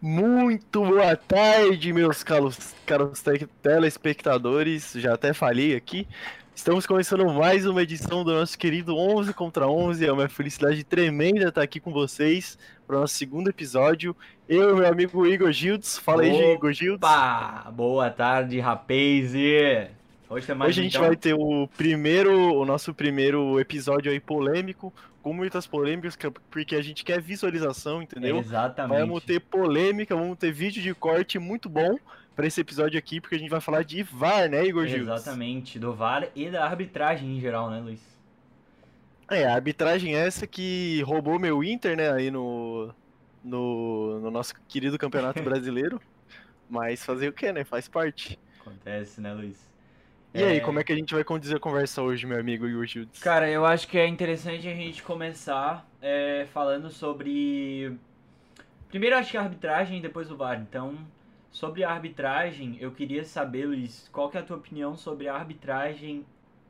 Muito boa tarde, meus caros, caros telespectadores. Já até falei aqui. Estamos começando mais uma edição do nosso querido 11 contra 11. É uma felicidade tremenda estar aqui com vocês para o nosso segundo episódio. Eu e meu amigo Igor Gildes. Fala aí, Igor Gildes. Opa! Boa tarde, rapaz! Hoje, mais Hoje a gente então... vai ter o primeiro, o nosso primeiro episódio aí polêmico, com muitas polêmicas, porque a gente quer visualização, entendeu? Exatamente. Vamos ter polêmica, vamos ter vídeo de corte muito bom para esse episódio aqui, porque a gente vai falar de VAR, né, Igor Gil? Exatamente, do VAR e da arbitragem em geral, né, Luiz? É, a arbitragem é essa que roubou meu Inter, né, aí no, no, no nosso querido Campeonato Brasileiro. Mas fazer o que, né? Faz parte. Acontece, né, Luiz? E é... aí, como é que a gente vai conduzir a conversa hoje, meu amigo Igor Gildes? Cara, eu acho que é interessante a gente começar é, falando sobre. Primeiro, acho que a arbitragem e depois o VAR. Então, sobre a arbitragem, eu queria saber, Luiz, qual que é a tua opinião sobre a arbitragem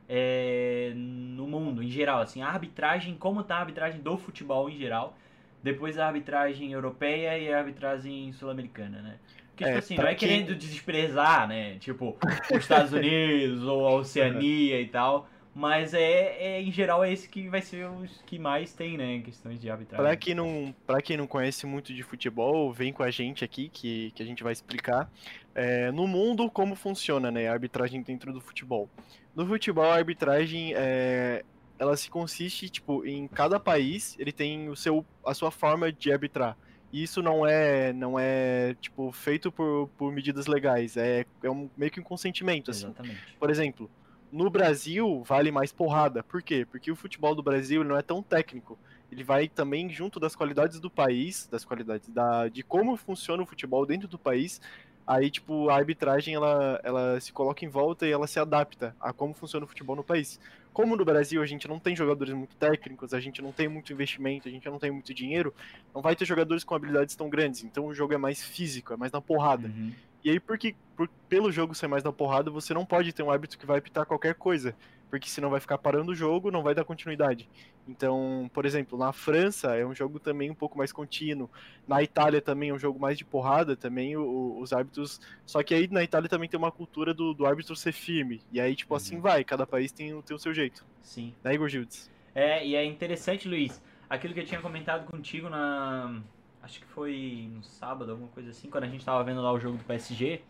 é, no mundo, em geral? Assim, a arbitragem, como tá a arbitragem do futebol em geral, depois a arbitragem europeia e a arbitragem sul-americana, né? Porque, tipo é, tipo assim, não é quem... querendo desprezar, né? Tipo, os Estados Unidos ou a Oceania e tal. Mas é, é, em geral, é esse que vai ser os que mais tem, né? Em questões de arbitragem. Pra quem, não, pra quem não conhece muito de futebol, vem com a gente aqui que, que a gente vai explicar. É, no mundo, como funciona né, a arbitragem dentro do futebol. No futebol, a arbitragem é, ela se consiste, tipo, em cada país, ele tem o seu, a sua forma de arbitrar. Isso não é, não é tipo, feito por, por medidas legais, é, é um, meio que um consentimento, assim. Exatamente. Por exemplo, no Brasil vale mais porrada. Por quê? Porque o futebol do Brasil não é tão técnico. Ele vai também junto das qualidades do país, das qualidades da, de como funciona o futebol dentro do país. Aí, tipo, a arbitragem ela, ela se coloca em volta e ela se adapta a como funciona o futebol no país como no Brasil a gente não tem jogadores muito técnicos, a gente não tem muito investimento, a gente não tem muito dinheiro, não vai ter jogadores com habilidades tão grandes. Então o jogo é mais físico, é mais na porrada. Uhum. E aí, porque por, pelo jogo ser mais na porrada, você não pode ter um árbitro que vai apitar qualquer coisa porque senão vai ficar parando o jogo, não vai dar continuidade. Então, por exemplo, na França é um jogo também um pouco mais contínuo, na Itália também é um jogo mais de porrada, também o, os árbitros. Só que aí na Itália também tem uma cultura do, do árbitro ser firme, e aí, tipo, assim uhum. assim vai, cada país tem, tem o seu jeito. Sim. Né, Igor Gildes? É, e é interessante, Luiz, aquilo que eu tinha comentado contigo na. Acho que foi no sábado, alguma coisa assim, quando a gente tava vendo lá o jogo do PSG,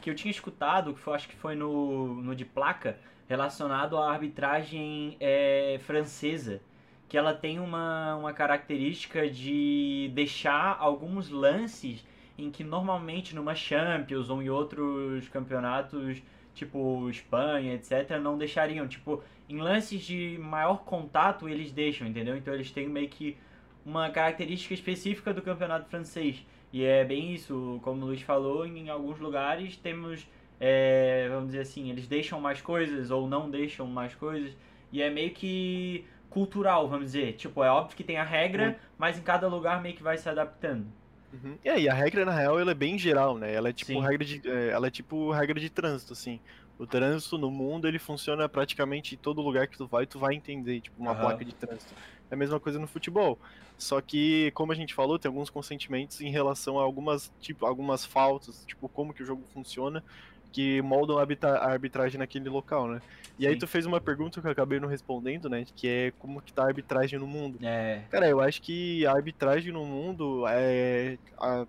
que eu tinha escutado, que foi, acho que foi no, no de placa relacionado à arbitragem é, francesa, que ela tem uma, uma característica de deixar alguns lances em que normalmente numa Champions ou em outros campeonatos, tipo Espanha, etc., não deixariam. Tipo, em lances de maior contato eles deixam, entendeu? Então eles têm meio que uma característica específica do campeonato francês. E é bem isso, como o Luiz falou, em alguns lugares temos é, vamos dizer assim, eles deixam mais coisas ou não deixam mais coisas. E é meio que cultural, vamos dizer. Tipo, é óbvio que tem a regra, uhum. mas em cada lugar meio que vai se adaptando. Uhum. E aí, a regra, na real, ela é bem geral, né? Ela é tipo regra de. É, ela é tipo regra de trânsito, assim. O trânsito no mundo, ele funciona praticamente em todo lugar que tu vai, tu vai entender, tipo, uma uhum. placa de trânsito. É a mesma coisa no futebol. Só que, como a gente falou, tem alguns consentimentos em relação a algumas, tipo, algumas faltas, tipo, como que o jogo funciona que moldam a arbitragem naquele local, né? E Sim. aí tu fez uma pergunta que eu acabei não respondendo, né? Que é como que tá a arbitragem no mundo. É. Cara, eu acho que a arbitragem no mundo é. A,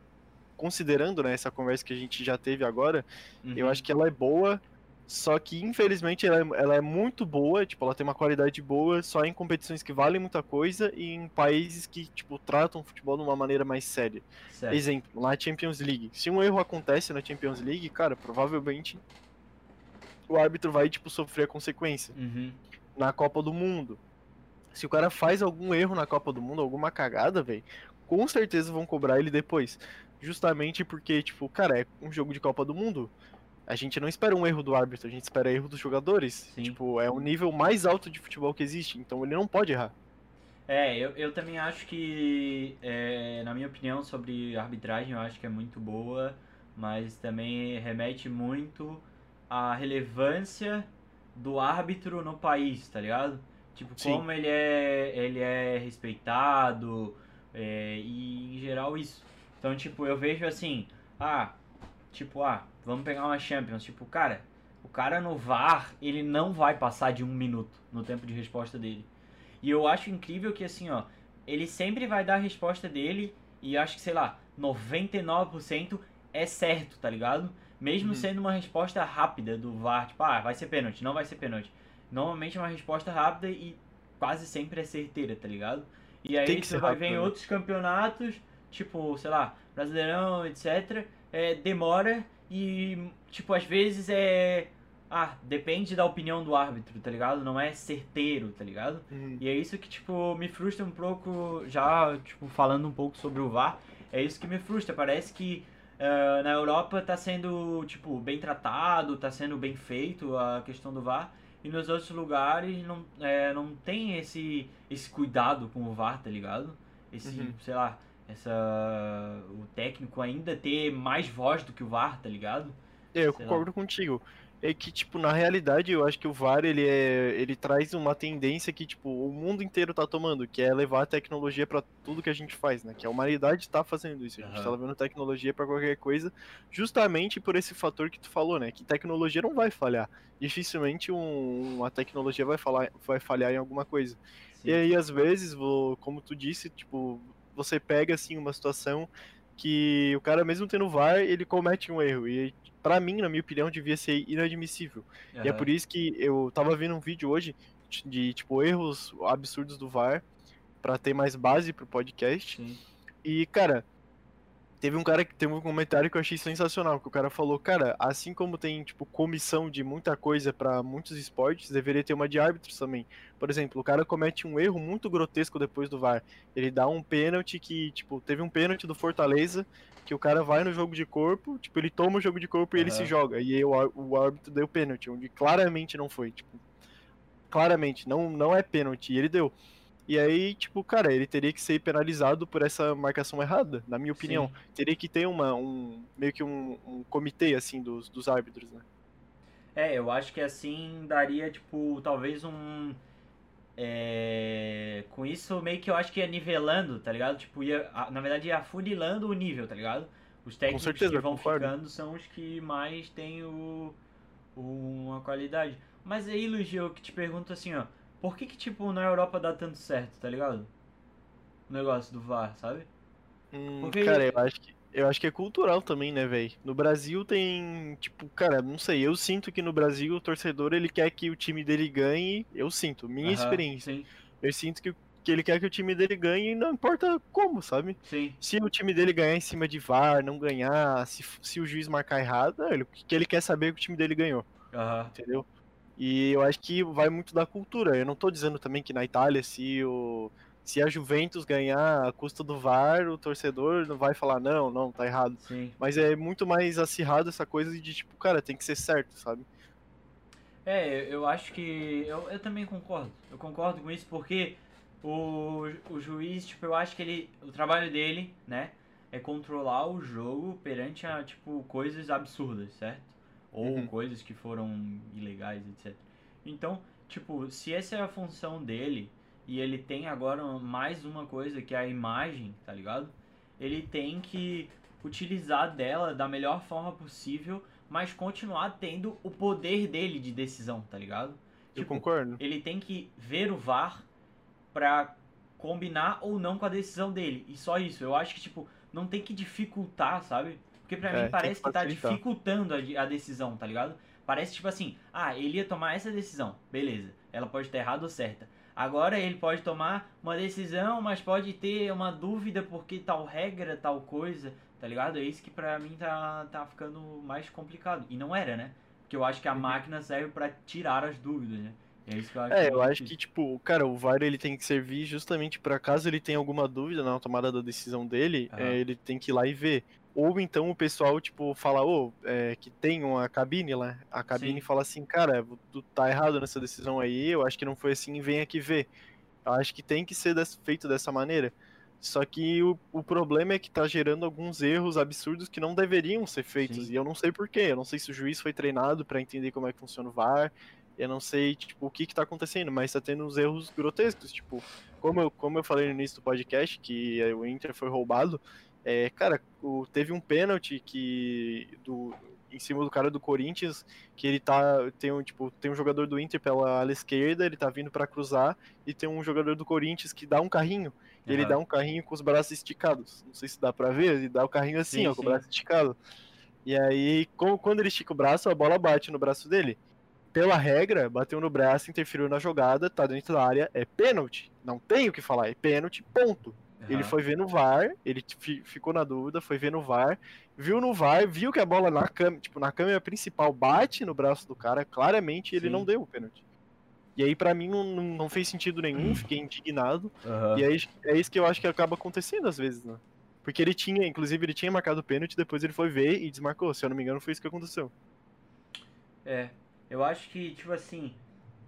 considerando né, essa conversa que a gente já teve agora, uhum. eu acho que ela é boa só que, infelizmente, ela é, ela é, muito boa, tipo, ela tem uma qualidade boa só em competições que valem muita coisa e em países que, tipo, tratam o futebol de uma maneira mais séria. Certo. Exemplo, na Champions League. Se um erro acontece na Champions League, cara, provavelmente o árbitro vai, tipo, sofrer a consequência. Uhum. Na Copa do Mundo. Se o cara faz algum erro na Copa do Mundo, alguma cagada, velho, com certeza vão cobrar ele depois. Justamente porque, tipo, cara, é um jogo de Copa do Mundo a gente não espera um erro do árbitro, a gente espera erro dos jogadores. Sim. Tipo, é o nível mais alto de futebol que existe, então ele não pode errar. É, eu, eu também acho que, é, na minha opinião sobre arbitragem, eu acho que é muito boa, mas também remete muito à relevância do árbitro no país, tá ligado? Tipo, Sim. como ele é, ele é respeitado, é, e em geral isso. Então, tipo, eu vejo assim, ah, tipo, ah, vamos pegar uma Champions. Tipo, cara, o cara no VAR, ele não vai passar de um minuto no tempo de resposta dele. E eu acho incrível que, assim, ó, ele sempre vai dar a resposta dele e acho que, sei lá, 99% é certo, tá ligado? Mesmo uhum. sendo uma resposta rápida do VAR, tipo, ah, vai ser pênalti, não vai ser pênalti. Normalmente é uma resposta rápida e quase sempre é certeira, tá ligado? E aí você vai ver em né? outros campeonatos, tipo, sei lá, Brasileirão, etc. É, demora e, tipo, às vezes é. Ah, depende da opinião do árbitro, tá ligado? Não é certeiro, tá ligado? Uhum. E é isso que, tipo, me frustra um pouco, já, tipo, falando um pouco sobre o VAR, é isso que me frustra. Parece que uh, na Europa tá sendo, tipo, bem tratado, tá sendo bem feito a questão do VAR, e nos outros lugares não, é, não tem esse, esse cuidado com o VAR, tá ligado? Esse, uhum. sei lá, essa o técnico ainda ter mais voz do que o VAR, tá ligado? É, eu Sei concordo lá. contigo. É que, tipo, na realidade, eu acho que o VAR, ele, é, ele traz uma tendência que, tipo, o mundo inteiro tá tomando, que é levar a tecnologia para tudo que a gente faz, né? Que a humanidade tá fazendo isso. A gente uhum. tá levando tecnologia para qualquer coisa, justamente por esse fator que tu falou, né? Que tecnologia não vai falhar. Dificilmente um, uma tecnologia vai, falar, vai falhar em alguma coisa. Sim. E aí, às vezes, como tu disse, tipo, você pega assim uma situação que o cara mesmo tendo VAR, ele comete um erro e para mim, na minha opinião, devia ser inadmissível. Uhum. E é por isso que eu tava vendo um vídeo hoje de tipo erros absurdos do VAR para ter mais base pro podcast. Sim. E cara, Teve um cara que teve um comentário que eu achei sensacional, que o cara falou, cara, assim como tem, tipo, comissão de muita coisa para muitos esportes, deveria ter uma de árbitros também. Por exemplo, o cara comete um erro muito grotesco depois do VAR. Ele dá um pênalti que, tipo, teve um pênalti do Fortaleza, que o cara vai no jogo de corpo, tipo, ele toma o jogo de corpo e ele se joga. E aí o, o árbitro deu pênalti, onde claramente não foi, tipo, claramente, não, não é pênalti, e ele deu. E aí, tipo, cara, ele teria que ser penalizado por essa marcação errada, na minha opinião. Sim. Teria que ter uma, um, meio que um, um comitê, assim, dos, dos árbitros, né? É, eu acho que assim daria, tipo, talvez um. É... Com isso, meio que eu acho que ia nivelando, tá ligado? Tipo, ia, na verdade, ia afunilando o nível, tá ligado? Os técnicos certeza, que vão ficando são os que mais têm o, o, uma qualidade. Mas aí, Luiz, eu que te pergunto assim, ó. Por que que, tipo, na Europa dá tanto certo, tá ligado? O negócio do VAR, sabe? Hum, Porque... Cara, eu acho que eu acho que é cultural também, né, velho? No Brasil tem, tipo, cara, não sei, eu sinto que no Brasil o torcedor ele quer que o time dele ganhe, eu sinto, minha experiência. Sim. Eu sinto que, que ele quer que o time dele ganhe, não importa como, sabe? Sim. Se o time dele ganhar em cima de VAR, não ganhar, se, se o juiz marcar errado, ele, que ele quer saber que o time dele ganhou. Uhum. Entendeu? E eu acho que vai muito da cultura. Eu não estou dizendo também que na Itália, se o se a Juventus ganhar a custa do VAR, o torcedor não vai falar não, não, tá errado. Sim. Mas é muito mais acirrado essa coisa de tipo, cara, tem que ser certo, sabe? É, eu acho que. Eu, eu também concordo. Eu concordo com isso porque o, o juiz, tipo, eu acho que ele. O trabalho dele, né? É controlar o jogo perante a, tipo, coisas absurdas, certo? Ou uhum. coisas que foram ilegais, etc. Então, tipo, se essa é a função dele e ele tem agora mais uma coisa que é a imagem, tá ligado? Ele tem que utilizar dela da melhor forma possível, mas continuar tendo o poder dele de decisão, tá ligado? Eu tipo, concordo. Ele tem que ver o VAR pra combinar ou não com a decisão dele. E só isso. Eu acho que, tipo, não tem que dificultar, sabe? Porque pra é, mim parece que, que tá dificultando a, a, decisão, tá ligado? Parece tipo assim, ah, ele ia tomar essa decisão, beleza. Ela pode estar errada ou certa. Agora ele pode tomar uma decisão, mas pode ter uma dúvida porque tal regra, tal coisa, tá ligado? É isso que pra mim tá, tá ficando mais complicado. E não era, né? Porque eu acho que a uhum. máquina serve para tirar as dúvidas, né? É isso que eu acho. É, eu acho que, tipo, cara, o VAR ele tem que servir justamente para caso ele tenha alguma dúvida na tomada da decisão dele, é, ele tem que ir lá e ver. Ou então o pessoal, tipo, fala, ô, oh, é, que tem uma cabine lá, a cabine Sim. fala assim, cara, tu tá errado nessa decisão aí, eu acho que não foi assim, vem aqui ver. Eu acho que tem que ser feito dessa maneira. Só que o, o problema é que tá gerando alguns erros absurdos que não deveriam ser feitos. Sim. E eu não sei porquê. Eu não sei se o juiz foi treinado para entender como é que funciona o VAR. Eu não sei, tipo, o que que tá acontecendo, mas tá tendo uns erros grotescos. Tipo, como eu, como eu falei no início do podcast, que o Inter foi roubado, É, cara, o, teve um pênalti que do, em cima do cara do Corinthians, que ele tá tem um tipo, tem um jogador do Inter pela ala esquerda, ele tá vindo para cruzar e tem um jogador do Corinthians que dá um carrinho. Uhum. Ele dá um carrinho com os braços esticados. Não sei se dá para ver, ele dá o carrinho assim, sim, ó, com sim. o braço esticado. E aí, quando ele estica o braço, a bola bate no braço dele. Pela regra, bateu no braço, interferiu na jogada, tá dentro da área, é pênalti. Não tem o que falar, é pênalti, ponto. Uhum. Ele foi ver no VAR, ele ficou na dúvida, foi ver no VAR, viu no VAR, viu que a bola na câmera, tipo, na câmera principal bate no braço do cara, claramente ele Sim. não deu o pênalti. E aí, para mim, não, não fez sentido nenhum, fiquei indignado. Uhum. E aí, é isso que eu acho que acaba acontecendo às vezes, né? Porque ele tinha, inclusive, ele tinha marcado o pênalti, depois ele foi ver e desmarcou. Se eu não me engano, foi isso que aconteceu. É, eu acho que, tipo assim,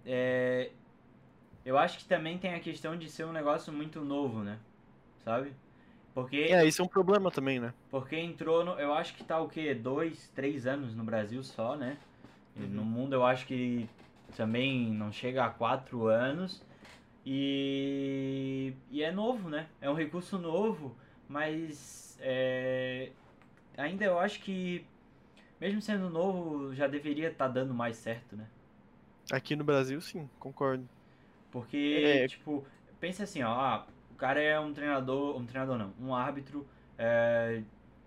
é... eu acho que também tem a questão de ser um negócio muito novo, né? Sabe? Porque. É, isso é um problema também, né? Porque entrou no. Eu acho que tá o quê? Dois, três anos no Brasil só, né? Uhum. No mundo eu acho que também não chega a quatro anos. E, e é novo, né? É um recurso novo, mas é, ainda eu acho que, mesmo sendo novo, já deveria estar tá dando mais certo, né? Aqui no Brasil, sim, concordo. Porque, é... tipo, pensa assim, ó, ah, cara é um treinador, um treinador não, um árbitro é,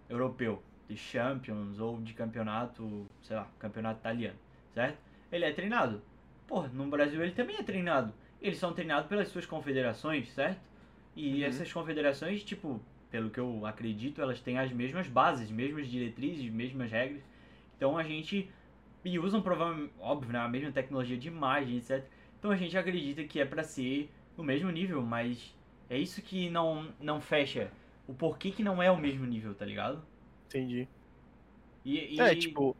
europeu, de Champions ou de campeonato, sei lá, campeonato italiano, certo? Ele é treinado. Pô, no Brasil ele também é treinado. Eles são treinados pelas suas confederações, certo? E uhum. essas confederações, tipo, pelo que eu acredito, elas têm as mesmas bases, mesmas diretrizes, mesmas regras. Então a gente. E usam provavelmente, óbvio, né, a mesma tecnologia de imagem, etc. Então a gente acredita que é para ser no mesmo nível, mas é isso que não, não fecha. O porquê que não é o mesmo nível, tá ligado? Entendi. E, e... É, tipo,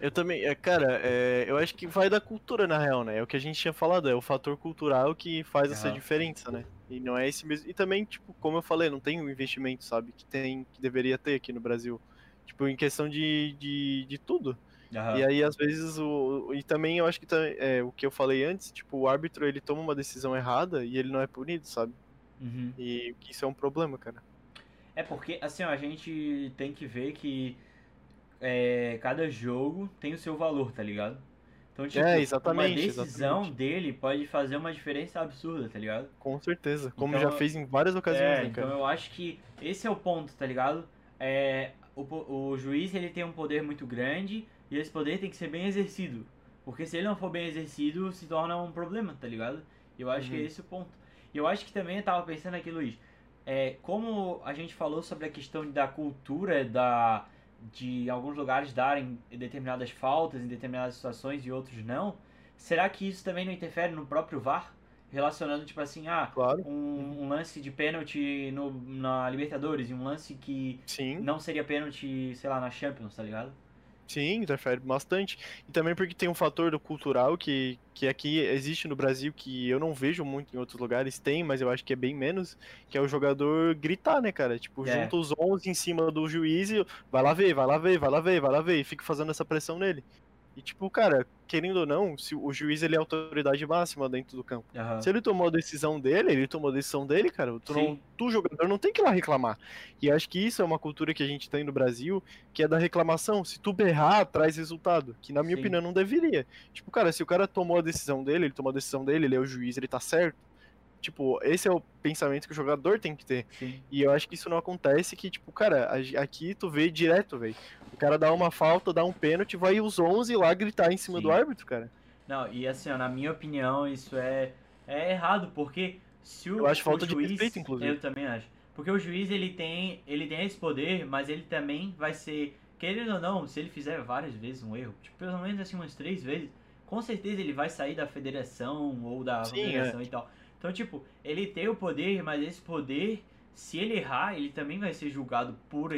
eu também, é, cara, é, eu acho que vai da cultura na real, né? É o que a gente tinha falado, é o fator cultural que faz uhum. essa diferença, né? E não é esse mesmo. E também, tipo, como eu falei, não tem o um investimento, sabe? Que tem, que deveria ter aqui no Brasil. Tipo, em questão de, de, de tudo. Uhum. E aí, às vezes, o. E também eu acho que é, o que eu falei antes, tipo, o árbitro ele toma uma decisão errada e ele não é punido, sabe? Uhum. E isso é um problema, cara. É porque, assim, ó, a gente tem que ver que é, cada jogo tem o seu valor, tá ligado? Então, tipo, é, exatamente, uma decisão exatamente. dele pode fazer uma diferença absurda, tá ligado? Com certeza, como então, já fez em várias ocasiões, é, né, Então eu acho que esse é o ponto, tá ligado? É, o, o juiz ele tem um poder muito grande e esse poder tem que ser bem exercido. Porque se ele não for bem exercido, se torna um problema, tá ligado? Eu acho uhum. que é uhum. esse o ponto. E eu acho que também eu tava pensando aqui, Luiz, é, como a gente falou sobre a questão da cultura, da de alguns lugares darem determinadas faltas em determinadas situações e outros não, será que isso também não interfere no próprio VAR? Relacionando, tipo assim, ah, claro. um, um, lance de pênalti no, na Libertadores e um lance que Sim. não seria pênalti, sei lá, na Champions, tá ligado? Sim, interfere bastante. E também porque tem um fator do cultural que, que aqui existe no Brasil, que eu não vejo muito em outros lugares, tem, mas eu acho que é bem menos, que é o jogador gritar, né, cara? Tipo, é. junta os 11 em cima do juiz e vai lá ver, vai lá ver, vai lá ver, vai lá ver, e fica fazendo essa pressão nele. E tipo, cara, querendo ou não, se o juiz ele é a autoridade máxima dentro do campo. Uhum. Se ele tomou a decisão dele, ele tomou a decisão dele, cara. Tu, não, tu jogador não tem que ir lá reclamar. E acho que isso é uma cultura que a gente tem no Brasil, que é da reclamação. Se tu berrar, traz resultado. Que na minha Sim. opinião não deveria. Tipo, cara, se o cara tomou a decisão dele, ele tomou a decisão dele, ele é o juiz, ele tá certo Tipo, esse é o pensamento que o jogador tem que ter. Sim. E eu acho que isso não acontece, que, tipo, cara, aqui tu vê direto, velho. O cara dá uma falta, dá um pênalti, vai os 11 lá gritar em cima Sim. do árbitro, cara. Não, e assim, ó, na minha opinião, isso é, é errado, porque se o, eu acho falta juiz, de respeito, inclusive. Eu também acho. Porque o juiz, ele tem, ele tem esse poder, mas ele também vai ser, querendo ou não, se ele fizer várias vezes um erro, tipo, pelo menos assim umas três vezes, com certeza ele vai sair da federação ou da Sim, federação é. e tal. Então, tipo, ele tem o poder, mas esse poder, se ele errar, ele também vai ser julgado por,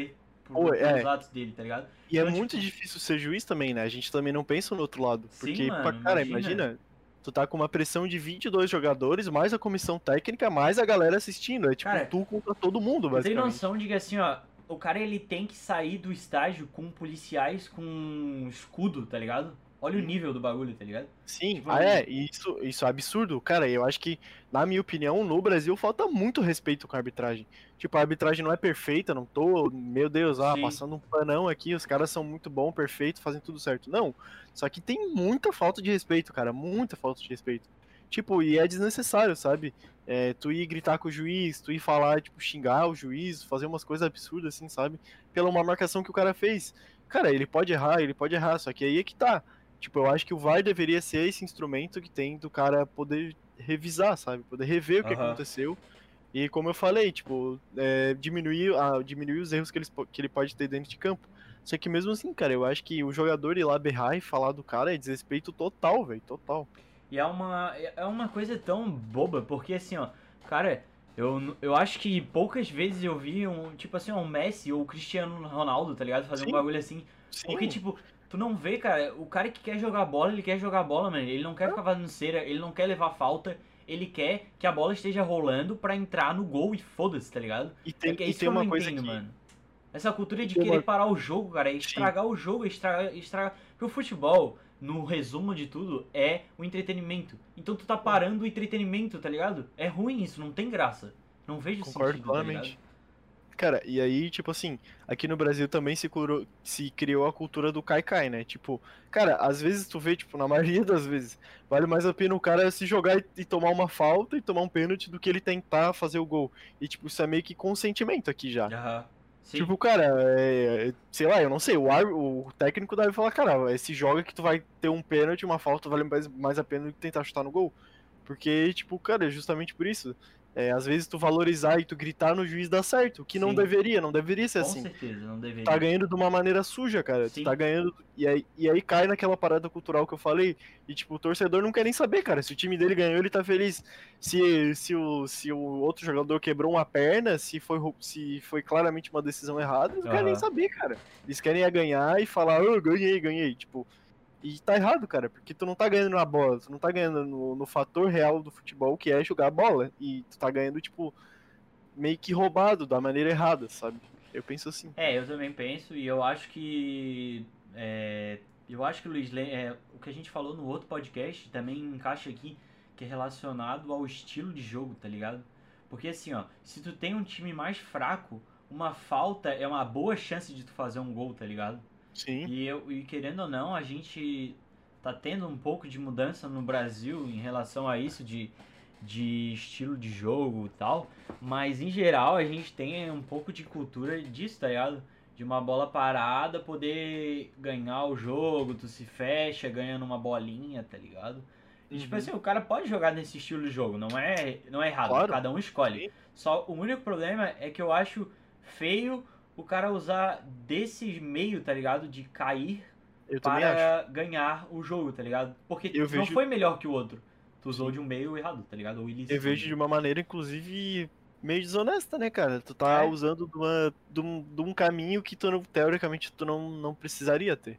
por, Pô, é. atos dele, tá ligado? E é então, é muito tipo... difícil ser juiz também, né? A gente também não pensa no outro lado. Porque, Sim, mano, cara, imagina. imagina tu tá com uma pressão de 22 jogadores, mais a comissão técnica, mais a galera assistindo. É tipo cara, tu contra todo mundo, basicamente. Tem noção de que assim, ó, o cara ele tem que sair do estágio com policiais com escudo, tá ligado? Olha o nível do bagulho, tá ligado? Sim, Tipo, ah, é, isso, isso é absurdo. Cara, eu acho que, na minha opinião, no Brasil falta muito respeito com a arbitragem. Tipo, a arbitragem não é perfeita, não tô, meu Deus, ah, Sim. passando um panão aqui, os caras são muito bons, perfeitos, fazem tudo certo. Não, só que tem muita falta de respeito, cara, muita falta de respeito. Tipo, e é desnecessário, sabe? É, tu ir gritar com o juiz, tu ir falar, tipo, xingar o juiz, fazer umas coisas absurdas assim, sabe? Pela uma marcação que o cara fez. Cara, ele pode errar, ele pode errar, só que aí é que tá. Tipo, eu acho que o VAR deveria ser esse instrumento que tem do cara poder revisar, sabe? Poder rever o que aconteceu. E como eu falei, tipo, é, diminuir, a, diminuir os erros que, eles, po- que ele pode ter dentro de campo. Só que mesmo assim, cara, eu acho que o jogador ir lá berrar e falar do cara é desrespeito total, velho, total. E é uma, é uma coisa tão boba, porque assim, ó, cara, eu, eu acho que poucas vezes eu vi um, tipo assim, um Messi ou o Cristiano Ronaldo, tá ligado? Fazer um bagulho assim. Sim, Porque, tipo, tu não vê, cara, o cara que quer jogar bola, ele quer jogar bola, mano. Ele não quer ficar fazendo cera, ele não quer levar falta, ele quer que a bola esteja rolando pra entrar no gol e foda-se, tá ligado? e tem, é, que é e isso tem que eu não uma coisa entendo, que... mano. Essa cultura de Tem querer parar o jogo, cara, é estragar o jogo, é estragar, estragar. Porque o futebol, no resumo de tudo, é o entretenimento. Então tu tá parando o entretenimento, tá ligado? É ruim isso, não tem graça. Não vejo Concordo sentido, tá ligado? plenamente. Cara, e aí, tipo assim, aqui no Brasil também se, curou, se criou a cultura do cai-cai, né? Tipo, cara, às vezes tu vê, tipo, na maioria das vezes, vale mais a pena o cara se jogar e, e tomar uma falta e tomar um pênalti do que ele tentar fazer o gol. E, tipo, isso é meio que consentimento aqui já. Aham. Sim. Tipo, cara, é, sei lá, eu não sei, o, ar- o técnico deve falar, cara, esse jogo que tu vai ter um pênalti, uma falta, vale mais, mais a pena do que tentar chutar no gol. Porque, tipo, cara, é justamente por isso. É, às vezes tu valorizar e tu gritar no juiz dá certo, o que não Sim. deveria, não deveria ser Com assim. certeza, não deveria. Tá ganhando de uma maneira suja, cara. Sim. Tu tá ganhando. E aí, e aí cai naquela parada cultural que eu falei. E, tipo, o torcedor não quer nem saber, cara. Se o time dele ganhou, ele tá feliz. Se, se, o, se o outro jogador quebrou uma perna, se foi, se foi claramente uma decisão errada, eles não querem nem saber, cara. Eles querem é ganhar e falar, oh, ganhei, ganhei. Tipo. E tá errado, cara, porque tu não tá ganhando na bola, tu não tá ganhando no, no fator real do futebol, que é jogar bola. E tu tá ganhando, tipo, meio que roubado, da maneira errada, sabe? Eu penso assim. É, eu também penso e eu acho que. é, eu acho que, Luiz, é, o que a gente falou no outro podcast também encaixa aqui, que é relacionado ao estilo de jogo, tá ligado? Porque assim, ó, se tu tem um time mais fraco, uma falta é uma boa chance de tu fazer um gol, tá ligado? Sim. E, eu, e querendo ou não, a gente tá tendo um pouco de mudança no Brasil em relação a isso de, de estilo de jogo e tal. Mas em geral a gente tem um pouco de cultura disso, tá ligado? De uma bola parada poder ganhar o jogo, tu se fecha ganhando uma bolinha, tá ligado? E, tipo Uhum. assim, o cara pode jogar nesse estilo de jogo, não é, não é errado, Claro. cada um escolhe. Só o único problema é que eu acho feio o cara usar desse meio, tá ligado? De cair Eu para ganhar o jogo, tá ligado? Porque Eu não vejo- foi melhor que o outro. Tu usou de um meio errado, tá ligado? Ou ilícito. Eu vejo de uma maneira, inclusive, meio desonesta, né, cara? Tu tá É. usando de, uma- de um, de um caminho que tu não, teoricamente tu não, não precisaria ter.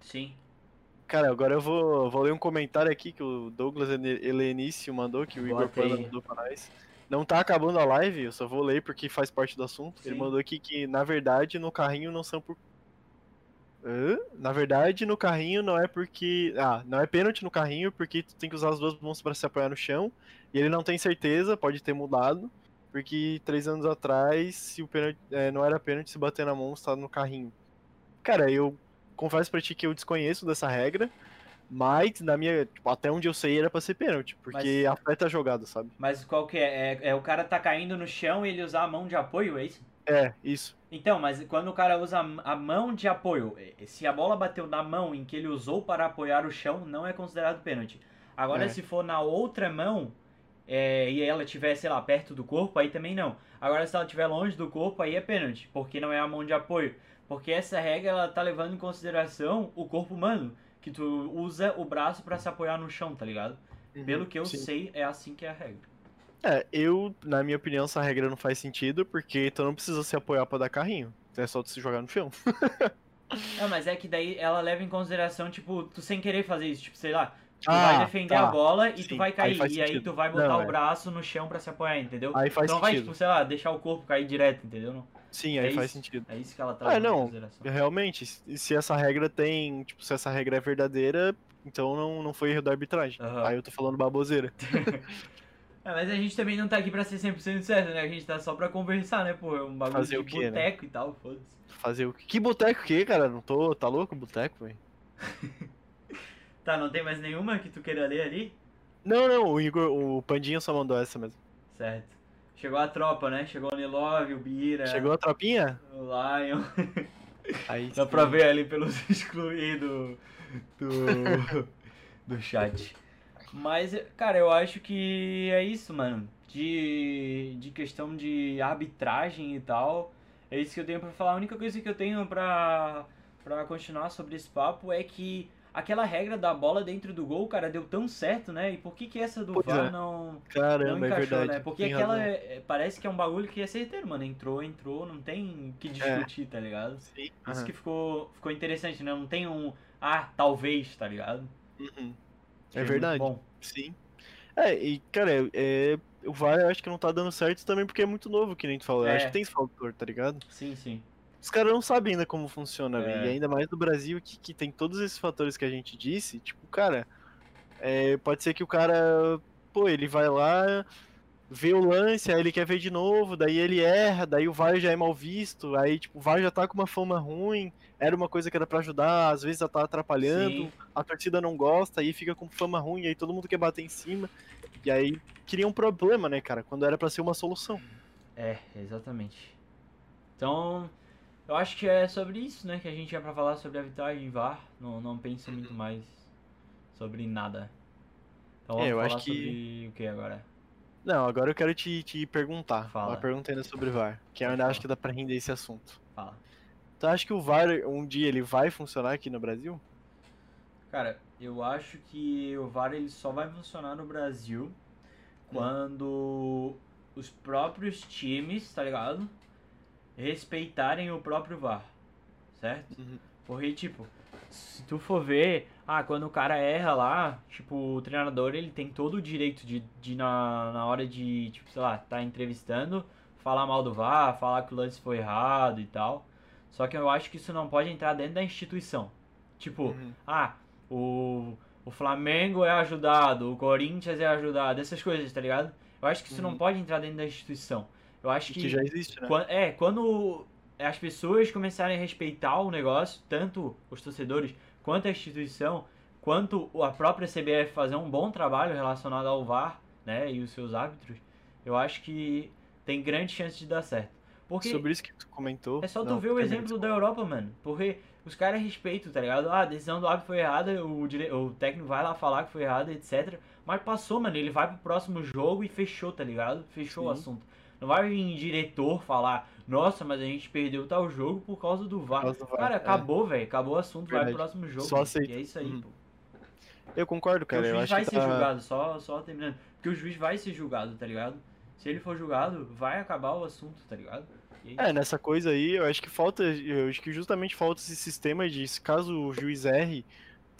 Sim. Cara, agora eu vou, vou ler um comentário aqui que o Douglas Helenício mandou, que o Igor Bota aí. Panda mandou pra nós. Não tá acabando a live, eu só vou ler porque faz parte do assunto. Ele Sim. mandou aqui que, na verdade, no carrinho não são por. Hã? Na verdade, no carrinho não é porque. Ah, não é pênalti no carrinho porque tu tem que usar as duas mãos pra se apoiar no chão. E ele não tem certeza, pode ter mudado. Porque três anos atrás, se o pênalti, é, não era pênalti se bater na mão, está no carrinho. Cara, eu confesso pra ti que eu desconheço dessa regra. Mas, na minha. tipo, até onde eu sei era pra ser pênalti. Porque afeta a jogada, sabe? Mas qual que é? é? É o cara tá caindo no chão e ele usar a mão de apoio, é isso? É, isso. Então, mas quando o cara usa a mão de apoio, eh, se a bola bateu na mão em que ele usou para apoiar o chão, não é considerado pênalti. Agora, É. se for na outra mão eh, e ela estiver, sei lá, perto do corpo, aí também não. Agora, se ela estiver longe do corpo, aí é pênalti, porque não é a mão de apoio. Porque essa regra ela tá levando em consideração o corpo humano, que tu usa o braço para se apoiar no chão, tá ligado? Pelo que eu Uhum. Sim. sei, é assim que é a regra. É, eu, na minha opinião, essa regra não faz sentido, porque tu não precisa se apoiar pra dar carrinho. É só tu se jogar no chão. Não, mas é que daí ela leva em consideração, tipo, tu sem querer fazer isso, tipo, sei lá, tu Ah, vai defender tá. a bola e tu Sim, vai aí cair. faz E aí sentido. tu vai botar Não, o é. braço no chão pra se apoiar, entendeu? Aí faz tu não vai, sentido. tipo, sei lá, deixar o corpo cair direto, entendeu? Não. Sim, É aí isso. faz sentido. É isso que ela tá Ah, não. consideração. Realmente, se essa regra tem. Tipo, se essa regra é verdadeira, então não, não foi erro da arbitragem. Aham. Aí eu tô falando baboseira. É, mas a gente também não tá aqui pra ser 100% certo, né? A gente tá só pra conversar, né, pô? É um bagulho Fazer de o quê, né? boteco e tal, foda-se. Fazer o quê? Que boteco que, cara? Não tô. Tá louco boteco, velho? Tá, não tem mais nenhuma que tu queira ler ali? Não, não, o Igor, o Pandinha só mandou essa mesmo. Certo. Chegou a tropa, né? Chegou o Nilove, o Bira, Chegou a tropinha? o Lion. Aí Dá sim. pra ver ali pelos excluídos do, do chat. Mas, cara, eu acho que é isso, mano. De, de questão de arbitragem e tal. É isso que eu tenho pra falar. A única coisa que eu tenho pra, pra continuar sobre esse papo é que aquela regra da bola dentro do gol, cara, deu tão certo, né? E por que, que essa do Pois VAR é. não, não Caramba, é encaixou, verdade. né? Porque aquela é- é- parece que é um bagulho que é certeiro, mano. Entrou, entrou, não tem o que discutir, tá ligado? Sim. Isso aham. que ficou, ficou interessante, né? Não tem um, ah, talvez, tá ligado? Uhum. É verdade. Bom. Sim. É, e, cara, é, o VAR eu acho que não tá dando certo também porque é muito novo, que nem tu falou. Eu É. acho que tem esse fator, tá ligado? Sim, sim. Os caras não sabem ainda como funciona, É. E ainda mais no Brasil, que, que tem todos esses fatores que a gente disse. Tipo, cara, é, pode ser que o cara, pô, ele vai lá, vê o lance, aí ele quer ver de novo, daí ele erra, daí o VAR já é mal visto, aí, tipo, o VAR já tá com uma fama ruim, era uma coisa que era pra ajudar, às vezes já tá atrapalhando, Sim. a torcida não gosta, aí fica com fama ruim, aí todo mundo quer bater em cima. E aí cria um problema, né, cara, quando era pra ser uma solução. É, exatamente. Então, eu acho que é sobre isso, né? Que a gente tinha pra falar sobre a vitória em VAR. Não, não penso muito mais sobre nada. Então vamos É, eu falar acho que- sobre o que agora? Não, agora eu quero te, te perguntar. Fala. Uma pergunta ainda sobre VAR. Que eu ainda acho que dá pra render esse assunto. Fala. Tu acha que o VAR um dia ele vai funcionar aqui no Brasil? Cara, eu acho que o VAR ele só vai funcionar no Brasil quando os próprios times, tá ligado? Respeitarem o próprio VAR, certo? Uhum. Porque, tipo, se tu for ver, ah, quando o cara erra lá, tipo, o treinador ele tem todo o direito de, de na, na hora de, tipo, sei lá, tá entrevistando, falar mal do VAR, falar que o lance foi errado e tal. Só que eu acho que isso não pode entrar dentro da instituição. Tipo, Uhum. ah, o, o Flamengo é ajudado, o Corinthians é ajudado, essas coisas, tá ligado? Eu acho que isso não Uhum. pode entrar dentro da instituição. Eu acho Que, já existe, né? Quan- É, quando as pessoas começarem a respeitar o negócio, tanto os torcedores quanto a instituição, quanto a própria CBF fazer um bom trabalho relacionado ao VAR, né, e os seus árbitros, eu acho que tem grande chance de dar certo. Porque Sobre isso que tu comentou. é só tu Não, ver o exemplo da Europa, mano. Porque os caras respeitam, tá ligado? Ah, a decisão do árbitro foi errada, o, dire... o técnico vai lá falar que foi errada, etc. Mas passou, mano. Ele vai pro próximo jogo e fechou, tá ligado? Fechou o Sim. assunto. Não vai vir diretor falar, nossa, mas a gente perdeu tal jogo por causa do VAR. Causa do VAR, Cara, é. acabou, velho. Acabou o assunto, vai pro Verdade. próximo jogo. Só. E é isso aí, pô. Eu concordo, Porque cara. o Eu juiz vai ser tá... julgado, só, só terminando. Porque o juiz vai ser julgado, tá ligado? Se ele for julgado, vai acabar o assunto, tá ligado? É. É, nessa coisa aí, eu acho que falta. Eu acho que justamente falta esse sistema de se caso o juiz erre,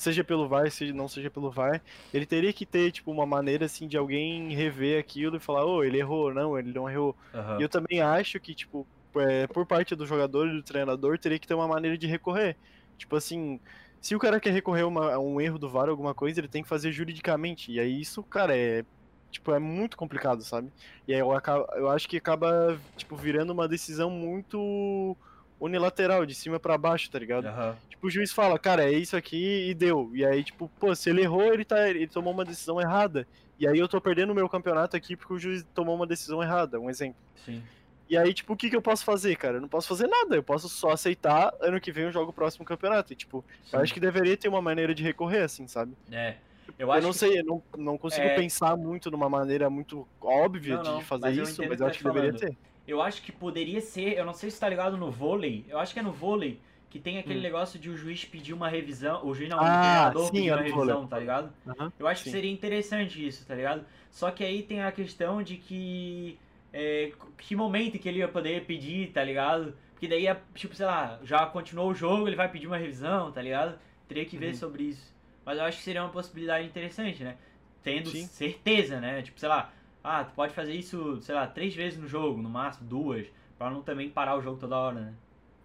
seja pelo VAR, seja não seja pelo VAR, ele teria que ter, tipo, uma maneira assim de alguém rever aquilo e falar, ô, ele errou, não, ele não errou. Aham. E eu também acho que, tipo, é, por parte do jogador e do treinador, teria que ter uma maneira de recorrer. Tipo assim, se o cara quer recorrer uma- a um erro do VAR ou alguma coisa, ele tem que fazer juridicamente. E aí isso, cara, é. Tipo, é muito complicado, sabe? E aí eu, acabo, eu acho que acaba, tipo, virando uma decisão muito unilateral, de cima pra baixo, tá ligado? Aham. Tipo, o juiz fala, cara, é isso aqui e deu. E aí, tipo, pô, se ele errou, ele, tá, ele tomou uma decisão errada. E aí eu tô perdendo o meu campeonato aqui porque o juiz tomou uma decisão errada, um exemplo. Sim. E aí, tipo, o que, que eu posso fazer, cara? Eu não posso fazer nada, eu posso só aceitar, ano que vem eu jogo o próximo campeonato. E, tipo, sim. eu acho que deveria ter uma maneira de recorrer, assim, sabe? É. Eu Eu, não que- sei, eu não, não consigo É. pensar muito numa maneira muito óbvia Não, não, de fazer mas isso, mas eu que acho que tá deveria falando. ter. Eu acho que poderia ser, eu não sei se tá ligado no vôlei, eu acho que é no vôlei que tem aquele Hum. negócio de o juiz pedir uma revisão, o juiz não, o Ah, treinador sim, pedir é uma no vôlei. revisão, tá ligado? Aham, Eu acho que sim. seria interessante isso, tá ligado? Só que aí tem a questão de que. é, que momento que ele ia poder pedir, tá ligado? Porque daí é, tipo, sei lá, já continuou o jogo, ele vai pedir uma revisão, tá ligado? Teria que ver Uhum. sobre isso. Mas eu acho que seria uma possibilidade interessante, né? Tendo Sim. certeza, né? Tipo, sei lá, ah, tu pode fazer isso, sei lá, três vezes no jogo, no máximo duas, Pra não também parar o jogo toda hora, né?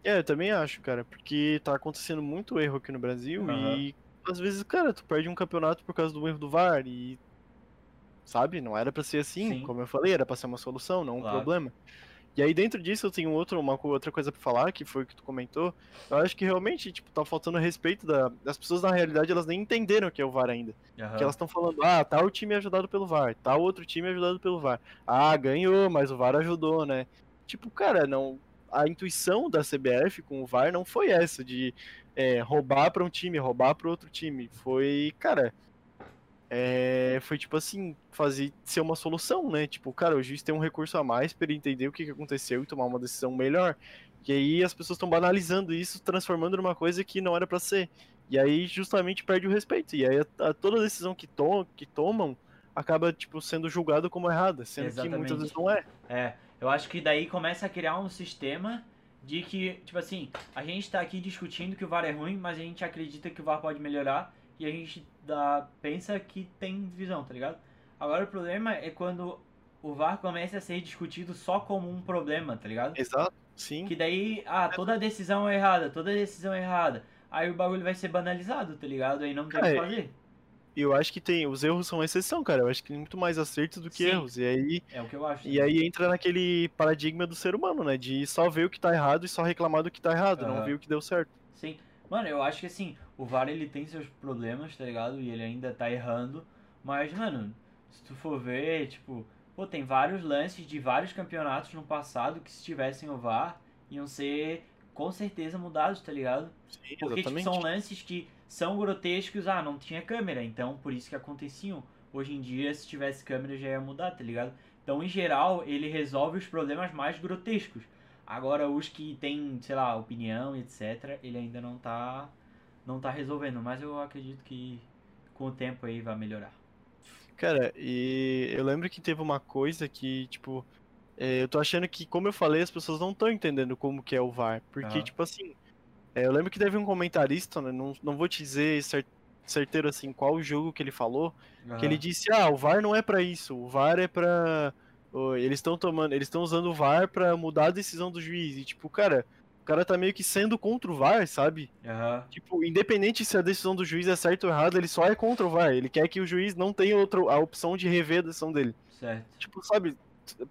É, eu também acho, cara, porque tá acontecendo muito erro aqui no Brasil Aham. e às vezes, cara, tu perde um campeonato por causa do erro do VAR e sabe, não era pra ser assim, Sim. como eu falei, era pra ser uma solução, não um Claro. problema. E aí dentro disso eu tenho outro, uma outra coisa pra falar, que foi o que tu comentou. Eu acho que realmente, tipo, tá faltando respeito da, das pessoas na realidade, elas nem entenderam o que é o VAR ainda. Aham. Que elas estão falando, ah, tal time é ajudado pelo VAR, tal outro time ajudado pelo VAR. Ah, ganhou, mas o VAR ajudou, né? Tipo, cara, não. A intuição da CBF com o VAR não foi essa, de é, roubar pra um time, roubar para outro time. Foi, cara. É, foi tipo assim, fazer ser uma solução, né? Tipo, cara, o juiz tem um recurso a mais pra ele entender o que, que aconteceu e tomar uma decisão melhor. E aí as pessoas estão banalizando isso, transformando numa coisa que não era pra ser. E aí justamente perde o respeito. E aí a- a- toda decisão que, to que tomam acaba, tipo, sendo julgada como errada, sendo que Exatamente. muitas vezes não é. É, eu acho que daí começa a criar um sistema de que, tipo assim, a gente tá aqui discutindo que o VAR é ruim, mas a gente acredita que o VAR pode melhorar e a gente dá, pensa que tem visão, tá ligado? Agora o problema é quando o VAR começa a ser discutido só como um problema, tá ligado? Exato, sim. Que daí, ah, toda decisão é errada, toda decisão é errada. Aí o bagulho vai ser banalizado, tá ligado? Aí não tem o que É, fazer. Eu acho que tem. Os erros são exceção, cara. Eu acho que tem muito mais acertos do que Sim. erros. E aí, É o que eu acho. e aí entra naquele paradigma do ser humano, né? De só ver o que tá errado e só reclamar do que tá errado, não Aham. ver o que deu certo. Sim. Mano, eu acho que assim, o VAR ele tem seus problemas, tá ligado? E ele ainda tá errando. Mas, mano, se tu for ver, tipo, pô, tem vários lances de vários campeonatos no passado que se tivessem o VAR iam ser com certeza mudados, tá ligado? Sim, Porque tipo, são lances que são grotescos, ah, não tinha câmera, então por isso que aconteciam. Hoje em dia, se tivesse câmera já ia mudar, tá ligado? Então, em geral, ele resolve os problemas mais grotescos. Agora, os que tem, sei lá, opinião, etc., ele ainda não tá, não tá resolvendo. Mas eu acredito que com o tempo aí vai melhorar. Cara, e eu lembro que teve uma coisa que, tipo, é, eu tô achando que, como eu falei, as pessoas não estão entendendo como que é o VAR. Porque, Aham. tipo assim, é, eu lembro que teve um comentarista, né, não, não vou te dizer cer- certeiro assim qual jogo que ele falou, que ele disse, ah, o VAR não é pra isso, o VAR é pra. Eles estão tomando. Eles estão usando o VAR pra mudar a decisão do juiz. E, tipo, cara, cara tá meio que sendo contra o VAR, sabe? Aham. Tipo, independente se a decisão do juiz é certa ou errada, ele só é contra o VAR. Ele quer que o juiz não tenha outra, a opção de rever a decisão dele. Certo. Tipo, sabe,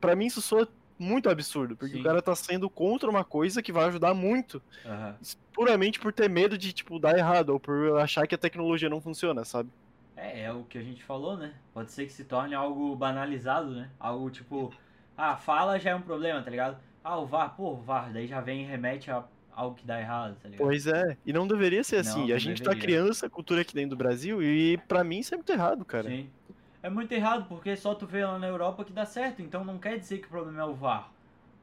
pra mim isso soa muito absurdo, porque Sim. o cara tá sendo contra uma coisa que vai ajudar muito, Aham. puramente por ter medo de, tipo, dar errado, ou por achar que a tecnologia não funciona, sabe? É, é o que a gente falou, né? Pode ser que se torne algo banalizado, né? Algo tipo, ah, fala já é um problema, tá ligado? Ah, o VAR, pô, o VAR, daí já vem e remete a algo que dá errado, tá ligado? Pois é, e não deveria ser assim. Não, a gente tá deveria. criando essa cultura aqui dentro do Brasil, e pra mim isso é muito errado, cara. Sim. É muito errado, porque só tu vê lá na Europa que dá certo, então não quer dizer que o problema é o VAR.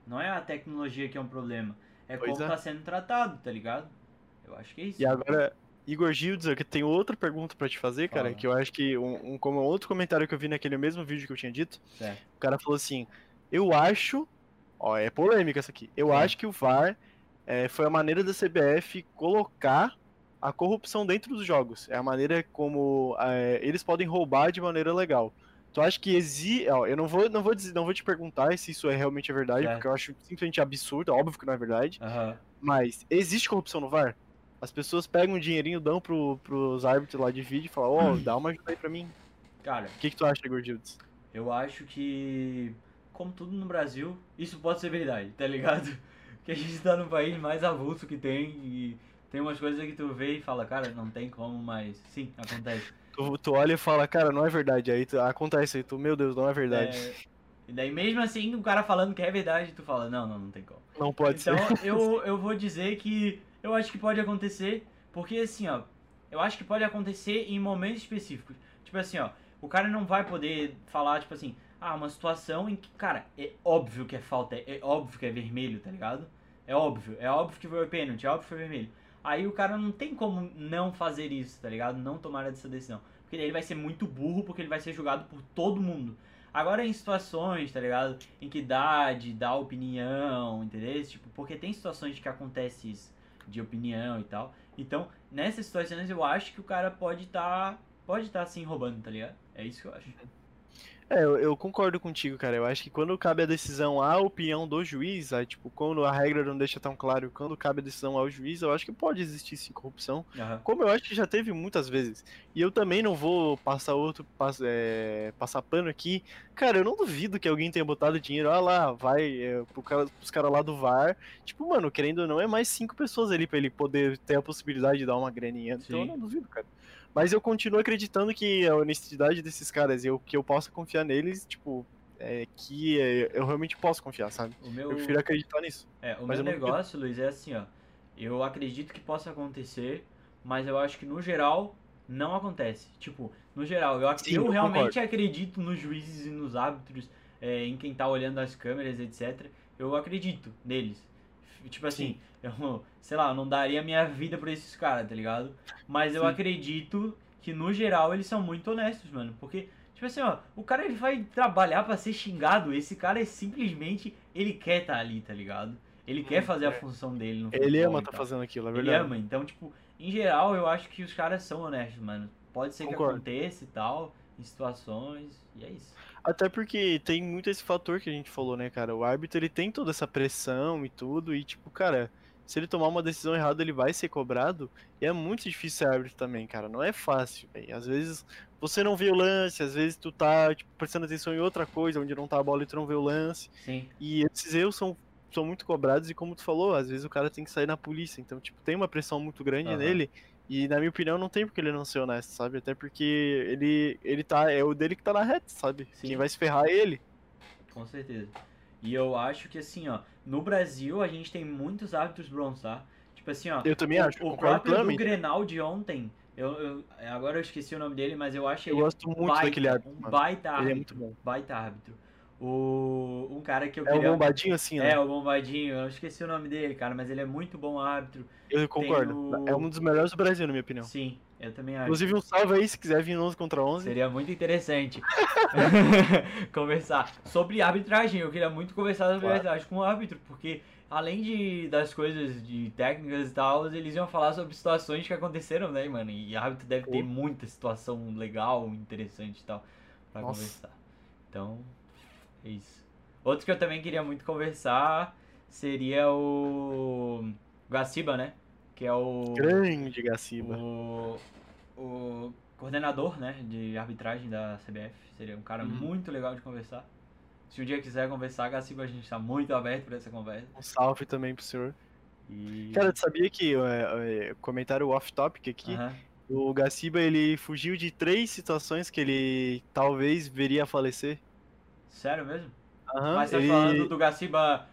Não é a tecnologia que é um problema. É Pois como é. tá sendo tratado, tá ligado? Eu acho que é isso. E agora, Igor Gildes, eu tenho outra pergunta pra te fazer, cara, Fala. que eu acho que um, um, como outro comentário que eu vi naquele mesmo vídeo que eu tinha dito, Certo. o cara falou assim, eu acho, ó, é polêmica essa aqui, eu Sim. acho que o VAR é, foi a maneira da CBF colocar a corrupção dentro dos jogos, é a maneira como é, eles podem roubar de maneira legal. Tu acha que existe, eu não vou, não vou dizer, não vou te perguntar se isso é realmente a verdade, Certo. porque eu acho simplesmente absurdo, óbvio que não é verdade, Aham. mas existe corrupção no VAR? As pessoas pegam um dinheirinho, dão pro, pros árbitros lá de vídeo e falam, ó, dá uma ajuda aí pra mim. Cara, O que, que tu acha, Igor Gildes? eu acho que, como tudo no Brasil, isso pode ser verdade, tá ligado? Que a gente tá no país mais avulso que tem e tem umas coisas que tu vê e fala, cara, não tem como, mas sim, acontece. Tu, tu olha e fala, cara, não é verdade. Aí tu- acontece aí, tu, meu Deus, não é verdade. É, e daí mesmo assim, o cara falando que é verdade, tu fala, não, não, não tem como. Não pode então, ser. eu, eu vou dizer que eu acho que pode acontecer, porque assim, ó, eu acho que pode acontecer em momentos específicos. Tipo assim, ó, o cara não vai poder falar, tipo assim, ah, uma situação em que, cara, é óbvio que é falta, é, óbvio que é vermelho, tá ligado? É óbvio, é óbvio que foi pênalti, é óbvio que foi vermelho. Aí o cara não tem como não fazer isso, tá ligado? Não tomar essa decisão. Porque daí ele vai ser muito burro, porque ele vai ser julgado por todo mundo. Agora em situações, tá ligado? Em que dá de dar opinião, entendeu? Tipo, porque tem situações que acontece isso, de opinião e tal. Então, nessas situações eu acho que o cara pode estar, pode estar assim roubando, tá ligado? É isso que eu acho. É, eu, eu concordo contigo, cara. Eu acho que quando cabe a decisão à opinião do juiz, aí, tipo, quando a regra não deixa tão claro, quando cabe a decisão ao juiz, eu acho que pode existir sim corrupção. Aham. Como eu acho que já teve muitas vezes. E eu também não vou passar outro, pass- é, passar pano aqui. Cara, eu não duvido que alguém tenha botado dinheiro, ah lá, vai é, pro cara, pros caras lá do VAR. Tipo, mano, querendo ou não, é mais cinco pessoas ali pra ele poder ter a possibilidade de dar uma graninha. Então eu Sim. não duvido, cara. Mas eu continuo acreditando que a honestidade desses caras e eu, que eu possa confiar neles, tipo, é que eu realmente posso confiar, sabe? O meu, Eu prefiro acreditar nisso. é, o mas meu negócio, Luiz, é assim, ó. Eu acredito que possa acontecer, mas eu acho que no geral não acontece. Tipo, no geral, eu, Sim, eu eu realmente acredito nos juízes e nos árbitros, é, em quem tá olhando as câmeras, etc. Eu acredito neles. F- Tipo assim, eu, sei lá, eu não daria minha vida por esses caras, tá ligado? Mas eu Sim. acredito que no geral eles são muito honestos, mano. Porque, tipo assim, ó, o cara ele vai trabalhar pra ser xingado. Esse cara é simplesmente. Ele quer estar ali, tá ligado? Ele quer fazer a é. função dele no Ele ama tá fazendo aquilo, é Ele verdade. ama. Então, tipo, em geral, eu acho que os caras são honestos, mano. Pode ser que Concordo. aconteça e tal, em situações, e é isso. Até porque tem muito esse fator que a gente falou, né, cara? O árbitro ele tem toda essa pressão e tudo, e tipo, cara, se ele tomar uma decisão errada, ele vai ser cobrado. E é muito difícil ser árbitro também, cara. Não é fácil, velho. Às vezes você não vê o lance, às vezes tu tá tipo, prestando atenção em outra coisa, onde não tá a bola e tu não vê o lance. Sim. E esses erros são, são muito cobrados, e como tu falou, às vezes o cara tem que sair na polícia. Então, tipo, tem uma pressão muito grande Aham. nele. E na minha opinião não tem porque ele não ser honesto, sabe? Até porque ele, ele tá. É o dele que tá na reta, sabe? Sim. Quem vai se ferrar é ele. Com certeza. E eu acho que assim, ó, no Brasil a gente tem muitos árbitros bons, tá? Tipo assim, ó. Eu também o, acho, O próprio do. Grenal de ontem, eu, eu- agora eu esqueci o nome dele, mas eu acho Eu ele gosto muito baita, daquele árbitro, um baita Ele árbitro. é muito bom. Baita árbitro. O, um cara que eu É o queria... bombadinho assim, né? É, o Bombadinho, eu esqueci o nome dele, cara, mas ele é muito bom árbitro. Eu concordo. o- É um dos melhores do Brasil, na minha opinião. Sim, eu também acho. Inclusive, um salve aí se quiser vir no 11 contra 11. Seria muito interessante conversar sobre arbitragem. Eu queria muito conversar sobre Claro. arbitragem com o árbitro, porque além de, das coisas de técnicas e tal, eles iam falar sobre situações que aconteceram, né, mano? E árbitro deve ter muita situação legal, interessante e tal, pra Nossa. conversar. Então, isso. Outro que eu também queria muito conversar seria o Gaciba, né? Que é o Grande Gaciba. o, o coordenador né, de arbitragem da CBF. Seria um cara Uhum. muito legal de conversar. Se um dia quiser conversar, Gaciba, a gente está muito aberto para essa conversa. Um salve também pro senhor. E... Cara, tu sabia que, é, é, comentário off-topic aqui, Aham. o Gaciba, ele fugiu de três situações que ele talvez veria a falecer. Sério mesmo? Aham, Mas tá ele... falando do Gaciba,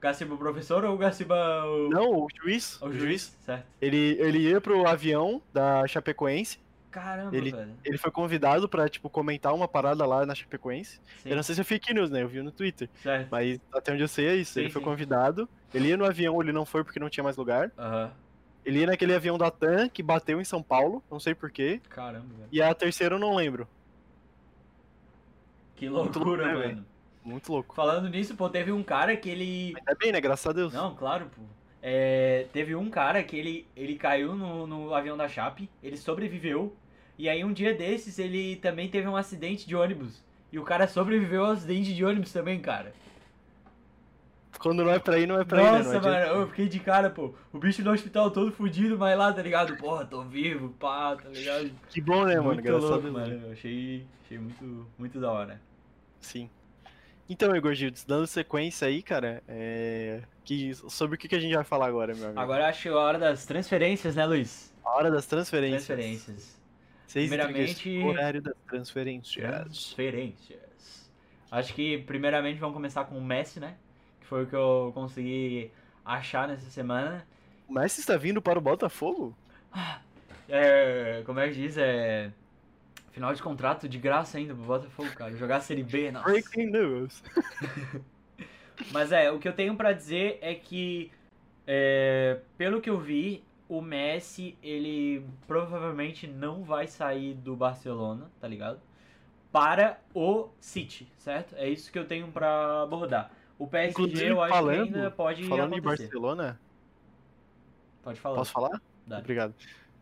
Gaciba professor ou o Gaciba o, Não, o juiz. o O juiz? juiz. Certo. Ele, ele ia pro avião da Chapecoense. Caramba, Ele- velho. Ele foi convidado pra, tipo, comentar uma parada lá na Chapecoense. Sim, Eu não sei se é fake news, né? Eu vi no Twitter. certo. Mas até onde eu sei é isso. Sim, ele foi sim. convidado. Ele ia no avião, ele não foi porque não tinha mais lugar. Aham. Ele ia naquele avião da TAM que bateu em São Paulo, não sei porquê. Caramba, velho. E a terceira eu não lembro. Que Muito loucura, louco, né, mano. Muito louco. Falando nisso, pô, teve um cara que ele Ainda bem, né? Graças a Deus. Não, claro, pô. É, teve um cara que ele, ele caiu no, no avião da Chape, ele sobreviveu, e aí um dia desses ele também teve um acidente de ônibus. E o cara sobreviveu ao acidente de ônibus também, cara. Quando não é pra ir, não é pra ir, né? Nossa, mano, eu fiquei de cara, pô. O bicho no hospital todo fudido, mas lá, tá ligado? Porra, tô vivo, pá, tá ligado? Que bom, né, mano? muito Graças a louco, Deus. mano. Eu achei, achei muito, muito da hora. Sim. Então, Igor Gildes, dando sequência aí, cara, é... que... sobre o que que a gente vai falar agora, meu amigo? Agora acho que é a hora das transferências, né, Luiz? A hora das transferências. Transferências. 6 Primeiramente- horário das transferências. Transferências. Acho que primeiramente vamos começar com o Messi, né? Que foi o que eu consegui achar nessa semana. O Messi está vindo para o Botafogo? É, como é que diz? É. Final de contrato de graça ainda pro Botafogo, cara. Jogar a Série B, nossa. Breaking news. Mas é, o que eu tenho pra dizer é que, é, pelo que eu vi, o Messi, ele provavelmente não vai sair do Barcelona, tá ligado? Para o City, certo? É isso que eu tenho pra abordar. O PSG Inclusive, eu acho falando- que ainda pode Falando acontecer. Barcelona, Pode falar. posso falar? Dá. Obrigado.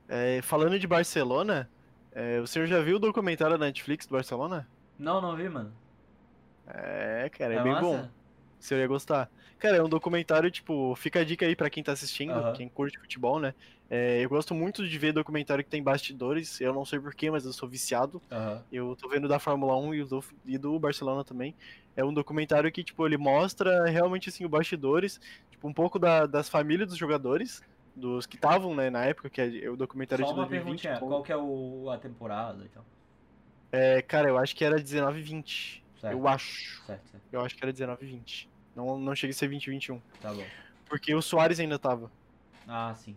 É, falando de Barcelona, é, o senhor já viu o documentário da Netflix do Barcelona? Não, não vi, mano. É, cara, é, É bem massa? bom. Você ia gostar. Cara, é um documentário, tipo, fica a dica aí pra quem tá assistindo, Aham. quem curte futebol, né? É, eu gosto muito de ver documentário que tem bastidores, eu não sei porquê, mas eu sou viciado. Aham. Eu tô vendo da Fórmula 1 e do, e do Barcelona também. É um documentário que, tipo, ele mostra realmente, assim, os bastidores, tipo, um pouco da- das famílias dos jogadores, dos que estavam, né, na época, que é o documentário Só de uma 2020. perguntinha, com- qual que é o, a temporada e tal? É, cara, eu acho que era 19 e 20. Certo. Eu acho. Certo, certo. Eu acho que era 19 e 20. Não, não chega a ser 20 e 21. Tá bom. Porque o Soares ainda tava. Ah, sim.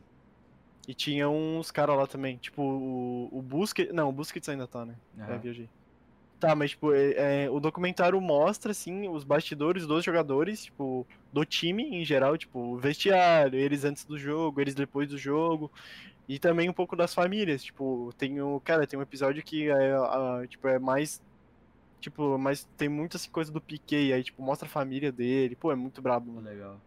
E tinha uns caras lá também. Tipo, o, o Busquets. Não, o Busquets ainda tá, né? É, Aham. viajei. Tá, mas tipo, é, é, o documentário mostra, assim, os bastidores dos jogadores, tipo, do time em geral, tipo, o vestiário, eles antes do jogo, eles depois do jogo. E também um pouco das famílias, tipo, tem o. Cara, tem um episódio que é, a- tipo, é mais. Tipo, mas tem muita assim, coisa do Piquet, aí, tipo, mostra a família dele. Pô, é muito brabo, mano. legal.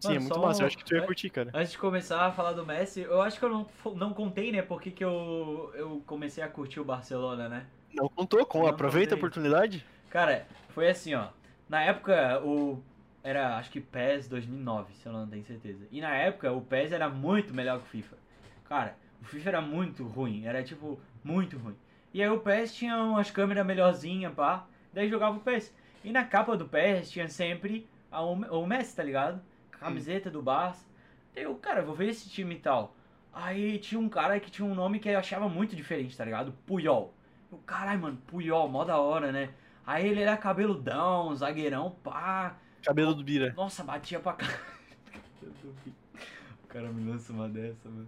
Sim, Mano, é muito massa. Eu um- acho que tu ia é- curtir, cara. Antes de começar a falar do Messi, eu acho que eu não, não contei, né? Por que que eu, eu comecei a curtir o Barcelona, né? Não contou com, Não aproveita a contei. oportunidade. Cara, foi assim, ó. Na época, o. Era, acho que PES 2009, se eu não tenho certeza. E na época, o PES era muito melhor que o FIFA. Cara, o FIFA era muito ruim. Era, tipo, muito ruim. E aí o PES tinha umas câmeras melhorzinhas, pá. Daí jogava o PES. E na capa do PES tinha sempre a, o o Messi, tá ligado? Camiseta do Barça. Daí eu, cara, vou ver esse time e tal. Aí tinha um cara que tinha um nome que eu achava muito diferente, tá ligado? Puyol. Eu, caralho, mano, Puyol, mó da hora, né? Aí ele era cabeludão, zagueirão, pá. Cabelo do Bira. Nossa, batia pra cá. O cara me lança uma dessa, mano.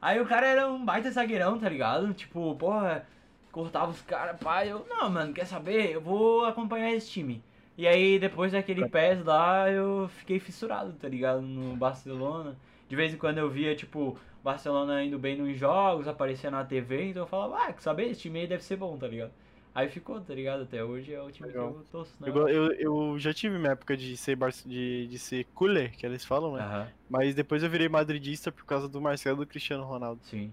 Aí o cara era um baita zagueirão, tá ligado? Tipo, porra, cortava os caras, pá. Eu, não, mano, quer saber? Eu vou acompanhar esse time. E aí, depois daquele PES lá, eu fiquei fissurado, tá ligado? No Barcelona. De vez em quando eu via, tipo, Barcelona indo bem nos jogos, aparecia na TV, então eu falava, ah, saber? Esse time aí deve ser bom, tá ligado? Aí ficou, tá ligado? Até hoje é o time Legal. que eu torço, né? Eu, eu, eu já tive minha época de ser, bar... de, de ser cooler, que eles falam, né? Aham, Mas depois eu virei madridista por causa do Marcelo e do Cristiano Ronaldo. sim.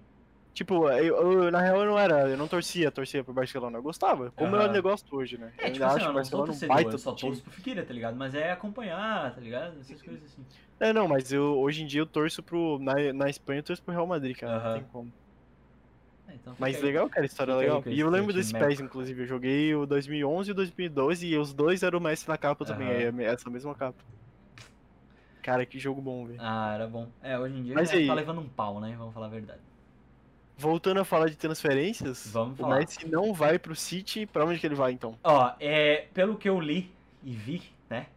Tipo, eu, eu- na real eu não era, eu não torcia, torcia pro Barcelona. Eu gostava, como é Aham. o negócio hoje, né? É, eu tipo ainda assim, acho o não Barcelona um baita eu só torço pro Figueira, tá ligado? Mas é acompanhar, tá ligado? Essas coisas assim. É, não, mas eu hoje em dia eu torço pro. Na, na Espanha eu torço pro Real Madrid, cara. Não Aham. tem como. É, então Mas fica aí. legal, cara, história fica aí legal. E eu lembro desse PES, inclusive. Eu joguei o 2011 e o 2012 e os dois eram o Messi na capa também. Aham. É essa mesma capa. Cara, que jogo bom, velho. Ah, era bom. É, hoje em dia Mas tá levando um pau, né? Vamos falar a verdade. Voltando a falar de transferências, Vamos o falar. Messi não vai pro City. Pra onde que ele vai, então? Ó, é, pelo que eu li e vi, né?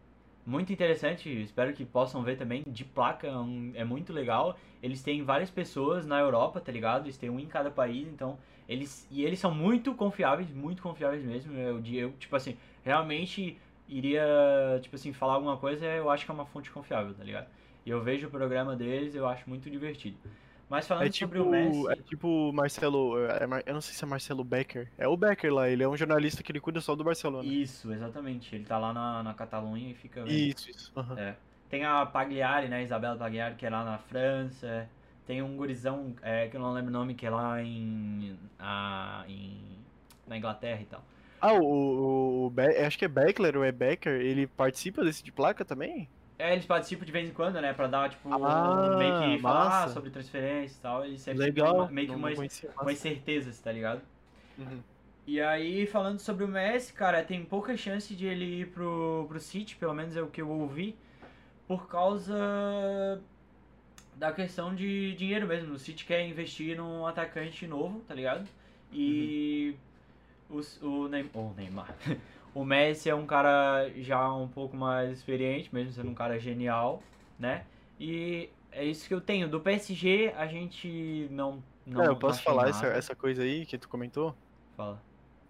Muito interessante, espero que possam ver também. De placa é um- é muito legal. Eles têm várias pessoas na Europa, tá ligado? Eles têm um em cada país, então eles e eles são muito confiáveis, muito confiáveis mesmo. Eu, eu tipo assim, realmente iria, tipo assim, falar alguma coisa, eu acho que é uma fonte confiável, tá ligado? E eu vejo o programa deles, eu acho muito divertido. Mas falando É tipo, sobre o Messi, é tipo Marcelo. é Mar- eu não sei se é Marcelo Becker. É o Becker lá, ele é um jornalista que ele cuida só do Barcelona. isso, exatamente. Ele tá lá na, na Catalunha e fica vendo. Isso, isso. aham. É. Tem a Pagliari, né? Isabela Pagliari, que é lá na França. Tem um gurizão, é, que eu não lembro o nome, que é lá em, a, em na Inglaterra e tal. Ah, o, o, o Be- acho que é Beckler ou é Becker, ele participa desse de placa também? É, eles participam de vez em quando, né? Pra dar, tipo, Ah, meio que falar massa. sobre transferência e tal. Eles sempre Legal. meio que umas, umas certezas, tá ligado? Uhum. E aí, falando sobre o Messi, cara, tem pouca chance de ele ir pro, pro City, pelo menos é o que eu ouvi, por causa da questão de dinheiro mesmo. O City quer investir num atacante novo, tá ligado? E os- o, Neym- o Neymar. O Messi é um cara já um pouco mais experiente, mesmo sendo um cara genial, né? E é isso que eu tenho. Do PSG, a gente não. não Cara, eu posso falar essa, nada. essa coisa aí que tu comentou? Fala.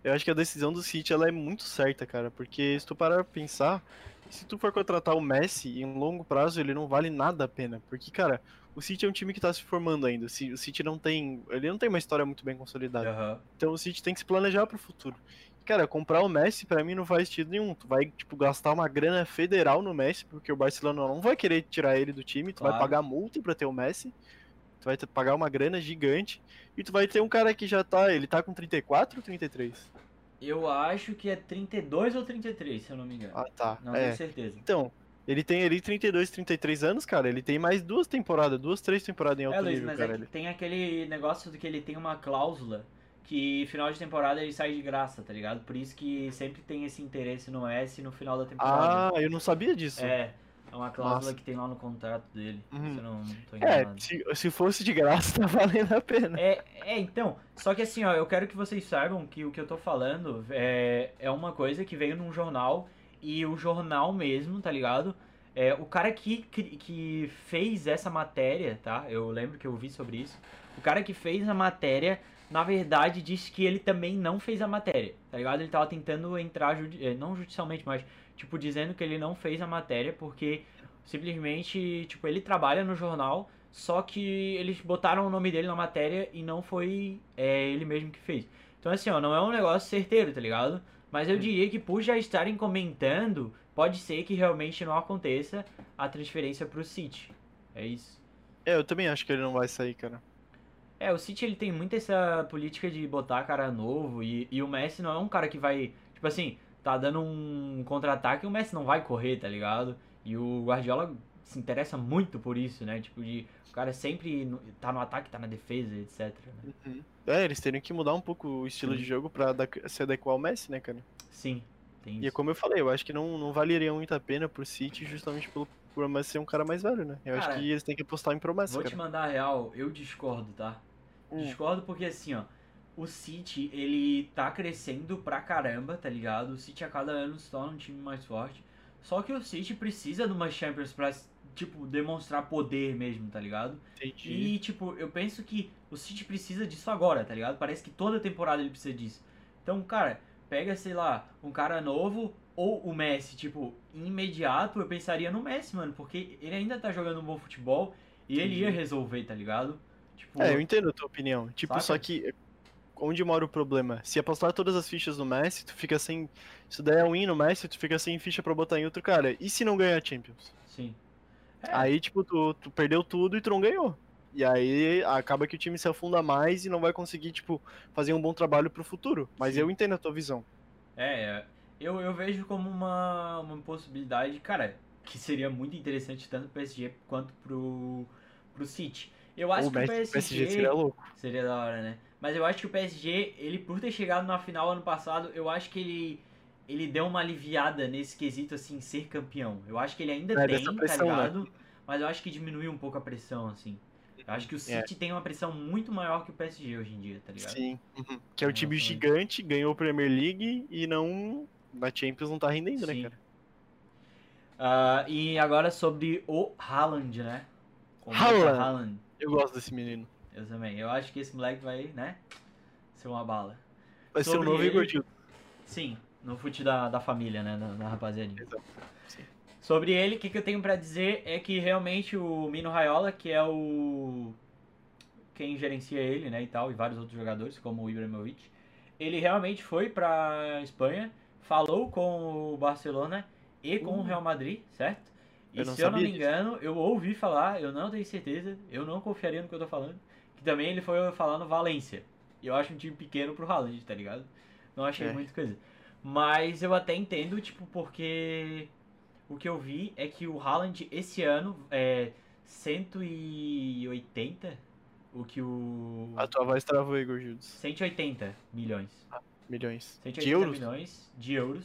Eu acho que a decisão do City ela é muito certa, cara, porque se tu parar pra pensar, se tu for contratar o Messi em longo prazo, ele não vale nada a pena, porque, cara, o City é um time que tá se formando ainda, o Ci- o City não tem, ele não tem uma história muito bem consolidada, Aham. então o City tem que se planejar pro futuro. Cara, comprar o Messi pra mim não faz sentido nenhum, tu vai, tipo, gastar uma grana federal no Messi, porque o Barcelona não vai querer tirar ele do time, tu vai Claro. pagar multa pra ter o Messi, Tu vai pagar uma grana gigante e tu vai ter um cara que já tá. Ele tá com 34 ou 33? Eu acho que é 32 ou 33, se eu não me engano. Ah, tá. não é. tenho certeza. Então, ele tem ali 32, 33 anos, cara. Ele tem mais duas temporadas, duas, três temporadas em alto É, Luiz, nível, mas cara. é tem aquele negócio do que ele tem uma cláusula que final de temporada ele sai de graça, tá ligado? Por isso que sempre tem esse interesse no S no final da temporada. Ah, eu não sabia disso. é, é uma cláusula Massa. que tem lá no contrato dele. Uhum. Se eu não tô É, enganado. se, se fosse de graça, tá valendo a pena. É, é, então, só que assim, ó, eu quero que vocês saibam que o que eu tô falando é, é uma coisa que veio num jornal e o jornal mesmo, tá ligado? É, o cara que, que, que fez essa matéria, tá? Eu lembro que eu vi sobre isso. O cara que fez a matéria, na verdade, disse que ele também não fez a matéria, tá ligado? Ele tava tentando entrar, judi- eh, não judicialmente, mas, tipo, dizendo que ele não fez a matéria porque simplesmente, tipo, ele trabalha no jornal, só que eles botaram o nome dele na matéria e não foi é, ele mesmo que fez. Então, assim, ó, não é um negócio certeiro, tá ligado? Mas eu diria que por já estarem comentando, pode ser que realmente não aconteça a transferência pro City. É isso. É, eu também acho que ele não vai sair, cara. É, o City ele tem muito essa política de botar cara novo e, e o Messi não é um cara que vai, tipo assim, tá dando um contra-ataque e o Messi não vai correr, tá ligado? E o Guardiola se interessa muito por isso, né? Tipo, de o cara sempre no- tá no ataque, tá na defesa, etc. né? Uhum. É, eles teriam que mudar um pouco o estilo Sim. de jogo pra da- se adequar ao Messi, né, cara? Sim, tem E é isso. como eu falei, eu acho que não, não valeria muito a pena pro City justamente pelo por Messi ser um cara mais velho, né? Eu Cara, acho que eles têm que apostar em promessa, Vou te cara. mandar a real, eu discordo, tá? Hum. Discordo porque assim, ó, o City, ele tá crescendo pra caramba, tá ligado? O City a cada ano se torna um time mais forte. Só que o City precisa de uma Champions pra, tipo, demonstrar poder mesmo, tá ligado? Entendi. E, tipo, eu penso que o City precisa disso agora, tá ligado? Parece que toda temporada ele precisa disso. Então, cara, pega, sei lá, um cara novo ou o Messi, tipo, imediato, eu pensaria no Messi, mano, porque ele ainda tá jogando um bom futebol e ele Entendi. ia resolver, tá ligado? Tipo, É, eu entendo a tua opinião. Tipo, Saca? só que onde mora o problema? Se apostar todas as fichas no Messi, tu fica sem. Se der um win no Messi, tu fica sem ficha pra botar em outro cara. E se não ganhar a Champions? sim. É, Aí, tipo, tu, tu perdeu tudo e tu não ganhou. E aí acaba que o time se afunda mais e não vai conseguir, tipo, fazer um bom trabalho pro futuro. Mas Sim. eu entendo a tua visão. É, eu, eu vejo como uma, uma possibilidade, cara, que seria muito interessante tanto pro PSG quanto pro, pro City. Eu acho o que o PSG, PSG seria louco. seria da hora, né? Mas eu acho que o PSG, ele por ter chegado na final ano passado, eu acho que ele ele deu uma aliviada nesse quesito assim ser campeão. Eu acho que ele ainda É, tem, tá pressão, né? ligado? Mas eu acho que diminuiu um pouco a pressão assim. Eu acho que o É. City tem uma pressão muito maior que o PSG hoje em dia, tá ligado? Sim. Uhum. Que é o Em time gigante, ganhou a Premier League e não. Na Champions não tá rendendo, né, Sim. cara? Ah, e agora sobre o Haaland, né? O Haaland. Mika Haaland. Eu gosto desse menino. Eu também. Eu acho que esse moleque vai, né? Ser uma bala. Vai ser o Sobre novo ele- Igor Gil. Sim, no fute da, da família, né? Da, da rapaziadinha. Exato. Sim. Sobre ele, o que, que eu tenho pra dizer é que realmente o Mino Raiola, que é o. quem gerencia ele, né? E tal, e vários outros jogadores, como o Ibrahimovic, ele realmente foi pra Espanha, falou com o Barcelona e com o Uh. Real Madrid, certo? E se eu não me disso. engano, eu ouvi falar, eu não tenho certeza, eu não confiaria no que eu tô falando, que também ele foi falar no Valência. E eu acho um time pequeno pro Haaland, tá ligado? Não achei É. muita coisa. Mas eu até entendo, tipo, porque o que eu vi é que o Haaland esse ano é 180, o que o A tua voz travou, Igor Gildes. 180 milhões. Milhões. 180 De euros? milhões de euros.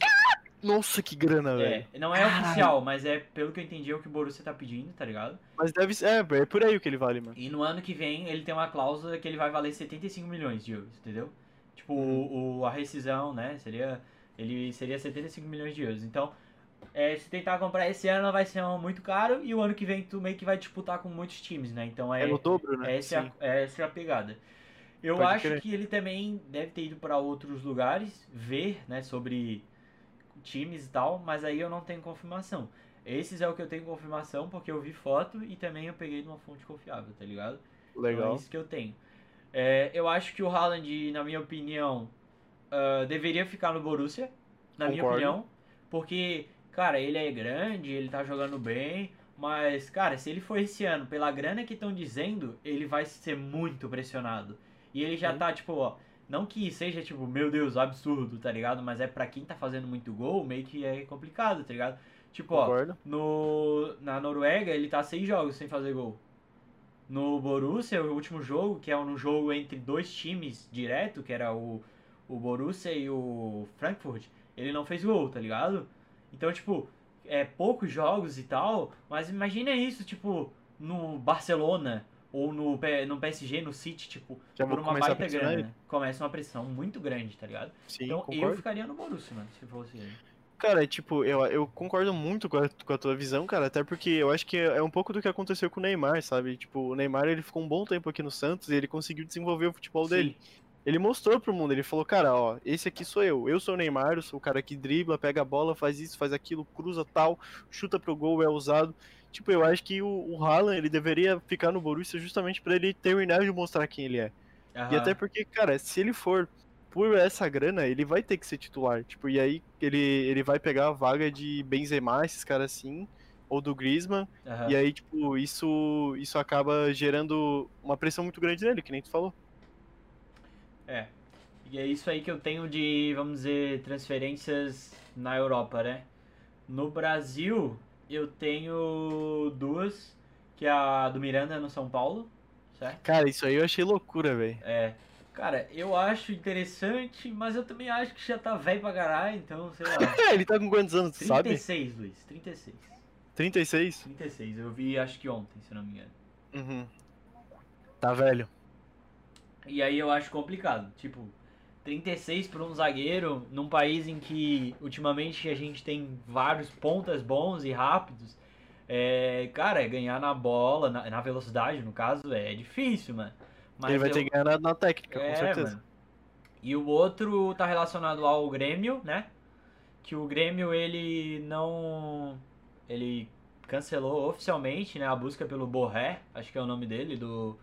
Nossa, que grana, velho. É, não é Caralho. oficial, mas é pelo que eu entendi é o que o Borussia tá pedindo, tá ligado? Mas deve ser. É, é por aí o que ele vale, mano. E no ano que vem ele tem uma cláusula que ele vai valer 75 milhões de euros, entendeu? Tipo, Uhum. o, o- a rescisão, né? Seria. Ele seria 75 milhões de euros. Então, é, se tentar comprar esse ano vai ser muito caro e o ano que vem tu meio que vai disputar com muitos times, né? Então é. É no dobro, né? Essa é, Sim. a, essa é a pegada. Eu Pode acho crer. que ele também deve ter ido para outros lugares, ver, né, sobre times e tal, mas aí eu não tenho confirmação. Esses é o que eu tenho confirmação, porque eu vi foto e também eu peguei de uma fonte confiável, tá ligado? Então é Legal. isso que eu tenho. É, eu acho que o Haaland, na minha opinião, ah, deveria ficar no Borussia, na minha Concordo. opinião, porque, cara, ele é grande, ele tá jogando bem, Mas, cara, se ele for esse ano, pela grana que estão dizendo, ele vai ser muito pressionado. E ele já Sim. tá, tipo, ó. Não que seja, tipo, meu Deus, absurdo, tá ligado? Mas é pra quem tá fazendo muito gol, meio que é complicado, tá ligado? Tipo, ó, no, na Noruega ele tá seis jogos sem fazer gol. No Borussia, o último jogo, que é um jogo entre dois times direto, que era o, o Borussia e o Frankfurt, ele não fez gol, tá ligado? Então, tipo, é poucos jogos e tal, mas imagina isso, tipo, no Barcelona ou no, no PSG, no City, tipo, Já por uma baita grana. ele. Começa uma pressão muito grande, tá ligado? Sim, então eu concordo. ficaria no Borussia, mano, se fosse ele. Cara, tipo, eu, eu concordo muito com a, com a tua visão, cara, até porque eu acho que é é um pouco do que aconteceu com o Neymar, sabe? Tipo, o Neymar, ele ficou um bom tempo aqui no Santos e ele conseguiu desenvolver o futebol dele. Ele mostrou pro mundo, ele falou, cara, ó, esse aqui sou eu, eu sou o Neymar, eu sou o cara que dribla, pega a bola, faz isso, faz aquilo, cruza tal, chuta pro gol, é usado. Tipo, eu acho que o, o Haaland, ele deveria ficar no Borussia justamente pra ele terminar de mostrar quem ele é. E até porque, cara, se ele for por essa grana, ele vai ter que ser titular. Tipo, e aí ele, ele vai pegar a vaga de Benzema, esses caras assim, ou do Griezmann. E aí, tipo, isso, isso acaba gerando uma pressão muito grande nele, que nem tu falou. É. E é isso aí que eu tenho de, vamos dizer, transferências na Europa, né? No Brasil, eu tenho duas, que é a do Miranda no São Paulo, certo? Cara, isso aí eu achei loucura, velho. É. Cara, eu acho interessante, mas eu também acho que já tá velho pra caralho, então, sei lá. É, ele tá com quantos anos, tu sabe? 36, Luiz, 36. 36? 36, eu vi acho que ontem, se não me engano. Uhum. Tá velho. E aí eu acho complicado. Tipo, 36 para um zagueiro num país em que ultimamente a gente tem vários pontas bons e rápidos. É, cara, ganhar na bola, na, na velocidade, no caso, é difícil, mano. Mas ele vai eu- ter que ganhar na, na técnica, é, com certeza. mano. E o outro tá relacionado ao Grêmio, né? Que o Grêmio ele não ele cancelou oficialmente, né, a busca pelo Borré, acho que é o nome dele do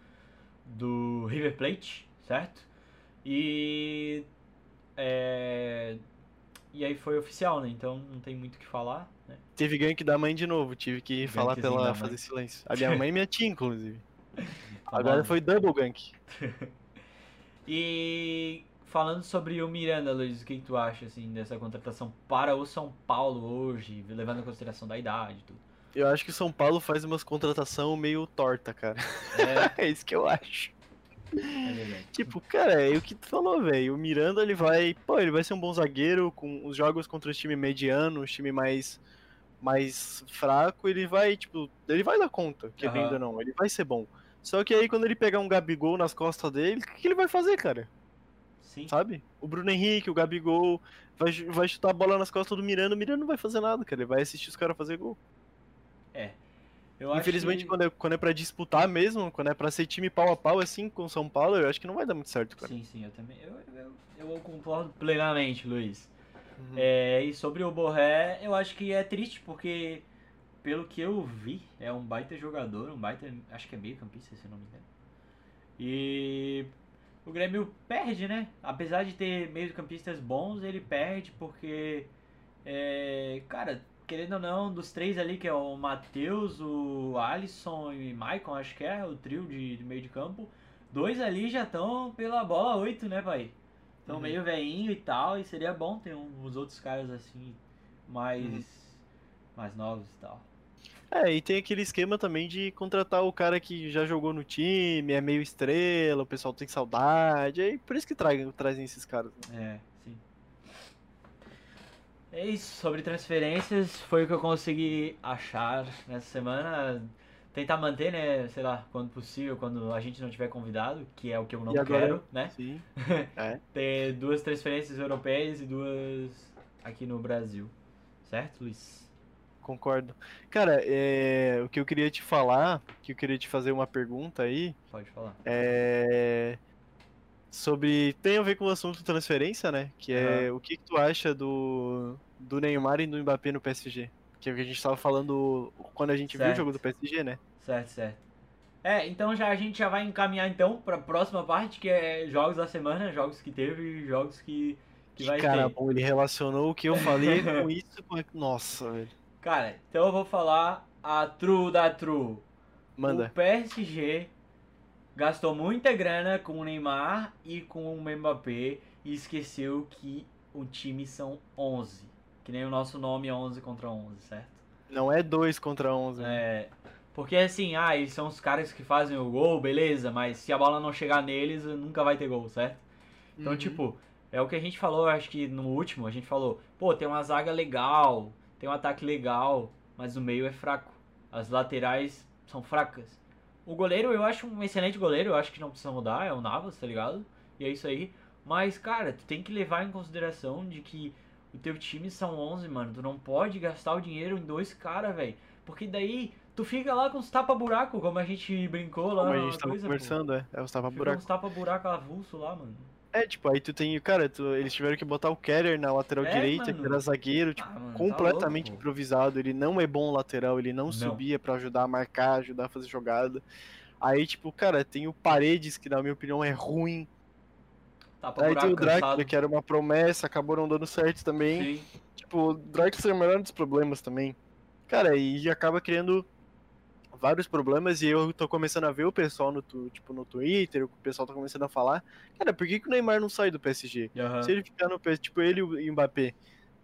do River Plate, certo? E é, e aí foi oficial, né? Então não tem muito o que falar, né? Teve gank da mãe de novo, tive que falar pra ela fazer silêncio. A minha mãe e minha tia, inclusive. Agora foi double gank. E falando sobre o Miranda, Luiz, o que, que tu acha assim dessa contratação para o São Paulo hoje, levando em consideração da idade e tudo? Eu acho que o São Paulo faz umas contratação meio torta, cara. É, É isso que eu acho. É. Tipo, cara, é o que tu falou, velho. O Miranda, ele vai. Pô, ele vai ser um bom zagueiro com os jogos contra os time mediano, os time mais. mais fraco, ele vai, tipo, ele vai dar conta, querendo Aham. ou não. Ele vai ser bom. Só que aí quando ele pegar um Gabigol nas costas dele, o que, que ele vai fazer, cara? Sim. Sabe? O Bruno Henrique, o Gabigol, vai, vai chutar a bola nas costas do Miranda, o Miranda não vai fazer nada, cara. Ele vai assistir os caras fazer gol. Eu Infelizmente, que... quando, é, quando é pra disputar mesmo, quando é pra ser time pau a pau assim com o São Paulo, eu acho que não vai dar muito certo, cara. Sim, sim, eu também. Eu, eu, eu concordo plenamente, Luiz. Uhum. É, e sobre o Borré, eu acho que é triste porque, pelo que eu vi, é um baita jogador, um baita. Acho que é meio campista, se eu não me engano. E o Grêmio perde, né? Apesar de ter meio campistas bons, ele perde porque. É, cara, querendo ou não, dos três ali, que é o Matheus, o Alisson e o Maicon, acho que é o trio de, de meio de campo. Dois ali já estão pela bola 8, né, pai? Estão Uhum. meio veinho e tal, e seria bom ter uns outros caras assim, mais, Uhum. mais novos e tal. É, e tem aquele esquema também de contratar o cara que já jogou no time, é meio estrela, o pessoal tem saudade, aí por isso que trazem, trazem esses caras. né? É. É isso, sobre transferências, foi o que eu consegui achar nessa semana. Tentar manter, né, sei lá, quando possível, quando a gente não tiver convidado, que é o que eu não E agora- quero, né? Sim. Ter duas transferências europeias e duas aqui no Brasil. Certo, Luiz? Concordo. Cara, é, o que eu queria te falar, que eu queria te fazer uma pergunta aí, Pode falar. é sobre tem a ver com o assunto transferência, né? Que é o que, que tu acha do do Neymar e do Mbappé no PSG? Que é o que a gente tava falando quando a gente viu o Certo. jogo do PSG, né? Certo, certo. É, então já a gente já vai encaminhar então para a próxima parte, que é jogos da semana, jogos que teve e jogos que, que vai Cara, ter. bom, ele relacionou o que eu falei com isso, com... nossa, velho. Cara, então eu vou falar a true da true. Manda. O PSG gastou muita grana com o Neymar e com o Mbappé e esqueceu que o time são 11. Que nem o nosso nome é 11 contra 11, certo? Não é 2 contra 11. né? É. Porque assim, ah, eles são os caras que fazem o gol, beleza, mas se a bola não chegar neles, nunca vai ter gol, certo? Então, Uhum. tipo, é o que a gente falou, acho que no último, a gente falou, pô, tem uma zaga legal, tem um ataque legal, mas o meio é fraco. As laterais são fracas. O goleiro, eu acho um excelente goleiro, eu acho que não precisa mudar, é o Navas, tá ligado? E é isso aí. Mas, cara, tu tem que levar em consideração de que o teu time são 11, mano. Tu não pode gastar o dinheiro em dois caras, velho. Porque daí tu fica lá com os tapa-buraco, como a gente brincou lá Como a gente tava coisa, pô. conversando, é. É os tapa-buraco. uns tapa-buraco avulso lá, mano. É, tipo, aí tu tem. Cara, tu- eles tiveram que botar o Keller na lateral É, direita, mano. que era zagueiro, tipo, Ah, mano, tá completamente louco, pô. improvisado. Ele não é bom lateral, ele não, Não. subia pra ajudar a marcar, ajudar a fazer jogada. Aí, tipo, cara, tem o Paredes, que na minha opinião é ruim. Aí tem o. Draxler, que era uma promessa, acabou não dando certo também. Sim. Tipo, o Draxler é o menor dos problemas também. Cara, e acaba criando vários problemas e eu tô começando a ver o pessoal no, tu- tipo, no Twitter, o pessoal tá começando a falar, cara, por que, que o Neymar não sai do PSG? Aham. Se ele ficar no PSG, tipo, ele e o Mbappé.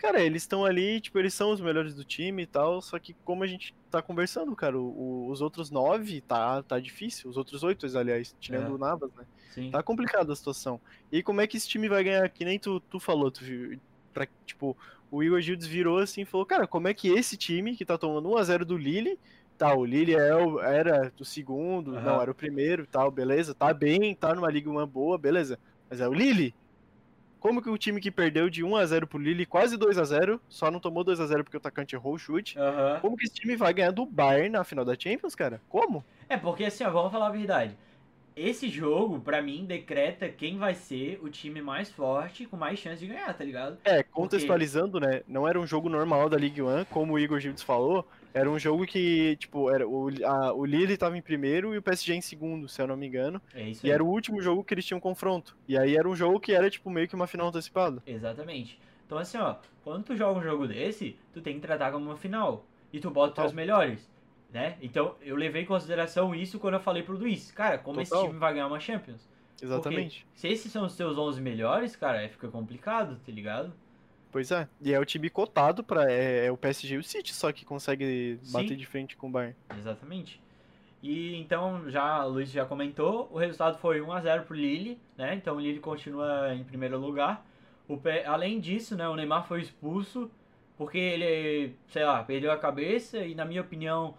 Cara, eles estão ali, tipo, eles são os melhores do time e tal, só que como a gente tá conversando, cara, o- o- os outros nove tá, tá difícil, os outros oito, aliás, tirando É. o Navas, né? Sim. Tá complicada a situação. E como é que esse time vai ganhar? Que nem tu, tu falou, tu viu? Pra, tipo, o Igor Gildes virou assim e falou, cara, como é que esse time que tá tomando 1x0 do Lille, tá, o Lille é o- era do segundo, Aham. não, era o primeiro, tal, beleza, tá bem, tá numa Liga 1 boa, beleza. Mas é o Lille. Como que o time que perdeu de 1x0 pro Lille, quase 2x0, só não tomou 2x0 porque o atacante errou o chute, Aham. como que esse time vai ganhar do Bayern na final da Champions, cara? Como? É, porque assim, ó, vamos falar a verdade. Esse jogo, pra mim, decreta quem vai ser o time mais forte com mais chance de ganhar, tá ligado? É, contextualizando, né? Não era um jogo normal da Ligue 1, como o Igor Gildes falou. Era um jogo que, tipo, era o, a, o Lille tava em primeiro e o PSG em segundo, se eu não me engano. É isso E aí. era o último jogo que eles tinham confronto. E aí era um jogo que era, tipo, meio que uma final antecipada. Exatamente. Então assim, ó, quando tu joga um jogo desse, tu tem que tratar como uma final. E tu bota os Total. melhores, né? Então eu levei em consideração isso quando eu falei pro Luiz. Cara, como esse Total. time vai ganhar uma Champions? Exatamente. Se esses são os teus 11 melhores, cara, aí fica complicado, tá ligado? Pois é. E é o time cotado pra. É, é o PSG e o City só que consegue Sim. bater de frente com o Bayern. Exatamente. E então, já o Luiz já comentou, o resultado foi 1 a 0 pro Lille, né? Então o Lille continua em primeiro lugar. O P- além disso, né, o Neymar foi expulso porque ele, sei lá, perdeu a cabeça e na minha opinião,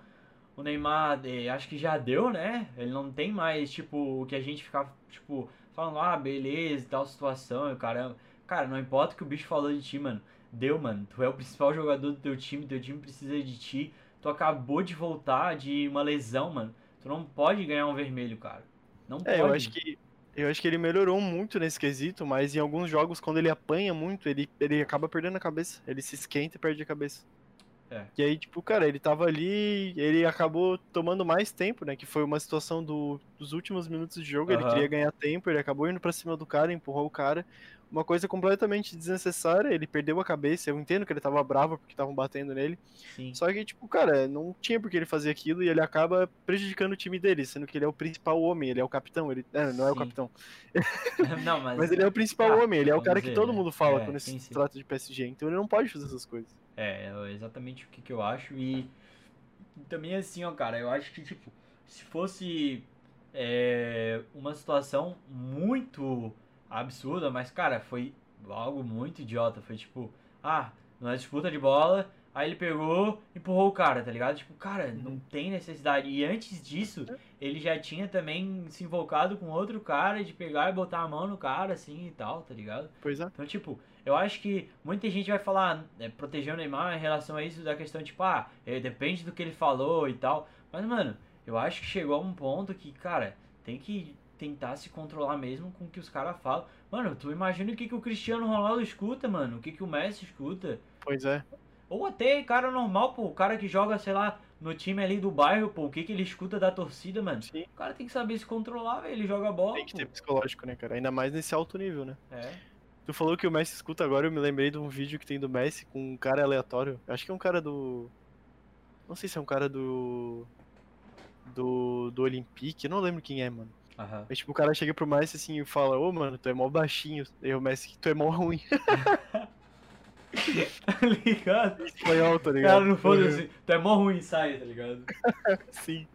o Neymar eh, acho que já deu, né? Ele não tem mais tipo o que a gente ficava tipo falando, ah, beleza, tal situação, e caramba. Cara, não importa o que o bicho falou de ti, mano. Deu, mano. Tu é o principal jogador do teu time, teu time precisa de ti. Tu acabou de voltar de uma lesão, mano. Tu não pode ganhar um vermelho, cara. Não pode. É, eu acho que. Eu acho que ele melhorou muito nesse quesito, mas em alguns jogos, quando ele apanha muito, ele, ele acaba perdendo a cabeça. Ele se esquenta e perde a cabeça. É. E aí, tipo, cara, ele tava ali, ele acabou tomando mais tempo, né? Que foi uma situação do- dos últimos minutos de jogo. Ele Aham. queria ganhar tempo, ele acabou indo pra cima do cara, empurrou o cara. Uma coisa completamente desnecessária, ele perdeu a cabeça. Eu entendo que ele tava bravo porque estavam batendo nele. Sim. Só que, tipo, cara, não tinha por que ele fazer aquilo e ele acaba prejudicando o time dele, sendo que ele é o principal homem, ele é o capitão. Ele, é, não é o capitão, não, mas, mas ele é o principal Ah, homem, ele é o cara que dizer, todo né? mundo fala É, quando sim, se sim. trata de PSG. Então ele não pode fazer essas coisas. É, é exatamente o que, que eu acho. E também assim, ó, cara, eu acho que, tipo, se fosse é, uma situação muito absurda, mas, cara, foi algo muito idiota. Foi tipo, ah, numa disputa de bola, aí ele pegou, empurrou o cara, tá ligado? Tipo, cara, não tem necessidade. E antes disso, ele já tinha também se invocado com outro cara de pegar e botar a mão no cara, assim e tal, tá ligado? Pois é. Então, tipo, eu acho que muita gente vai falar, é, proteger o Neymar em relação a isso, da questão, tipo, ah, é, depende do que ele falou e tal. Mas, mano, eu acho que chegou a um ponto que, cara, tem que tentar se controlar mesmo com o que os caras falam. Mano, tu imagina o que, que o Cristiano Ronaldo escuta, mano, o que, que o Messi escuta. Pois é. Ou até cara normal, pô, o cara que joga, sei lá, no time ali do bairro, pô, o que, que ele escuta da torcida, mano. Sim. O cara tem que saber se controlar, velho, ele joga bola, Tem que pô. ter psicológico, né, cara? Ainda mais nesse alto nível, né? É. Tu falou que o Messi escuta agora, eu me lembrei de um vídeo que tem do Messi com um cara aleatório. Acho que é um cara do. Não sei se é um cara do. Do. Do Olympique, eu não lembro quem é, mano. Aham. Mas tipo, o cara chega pro Messi assim e fala, ô mano, tu é mó baixinho. E o Messi, tu é mó ruim. Tá ligado? Espanhol, tá ligado? cara não foda assim, tu é mó ruim, sai, tá ligado? Sim.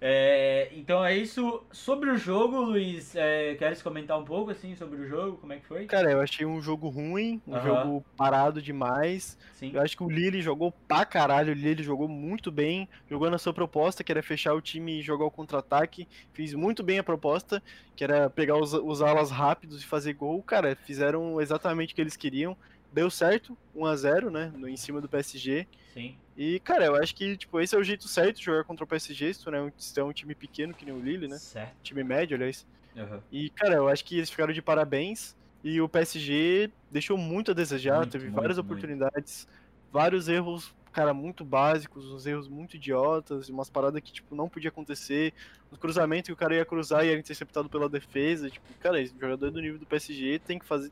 É, então é isso. Sobre o jogo, Luiz, é, queres comentar um pouco assim sobre o jogo? Como é que foi? Cara, eu achei um jogo ruim, um jogo parado demais. Sim. Eu acho que o Lille jogou pra caralho, o Lille jogou muito bem, jogou na sua proposta, que era fechar o time e jogar o contra-ataque. Fiz muito bem a proposta, que era pegar os, os alas rápidos e fazer gol. Cara, fizeram exatamente o que eles queriam. Deu certo, 1 a 0 né, no, em cima do PSG. Sim. E, cara, eu acho que, tipo, esse é o jeito certo de jogar contra o PSG, se tu, né, se tu é um time pequeno que nem o Lille, né? Certo. Time médio, aliás. Aham. E, cara, eu acho que eles ficaram de parabéns. E o PSG deixou muito a desejar, Muito, teve muito, várias muito. oportunidades, vários erros, cara, muito básicos, uns erros muito idiotas, umas paradas que, tipo, não podia acontecer. Os cruzamentos que o cara ia cruzar e era interceptado pela defesa. Tipo, cara, esse jogador do nível do PSG tem que fazer.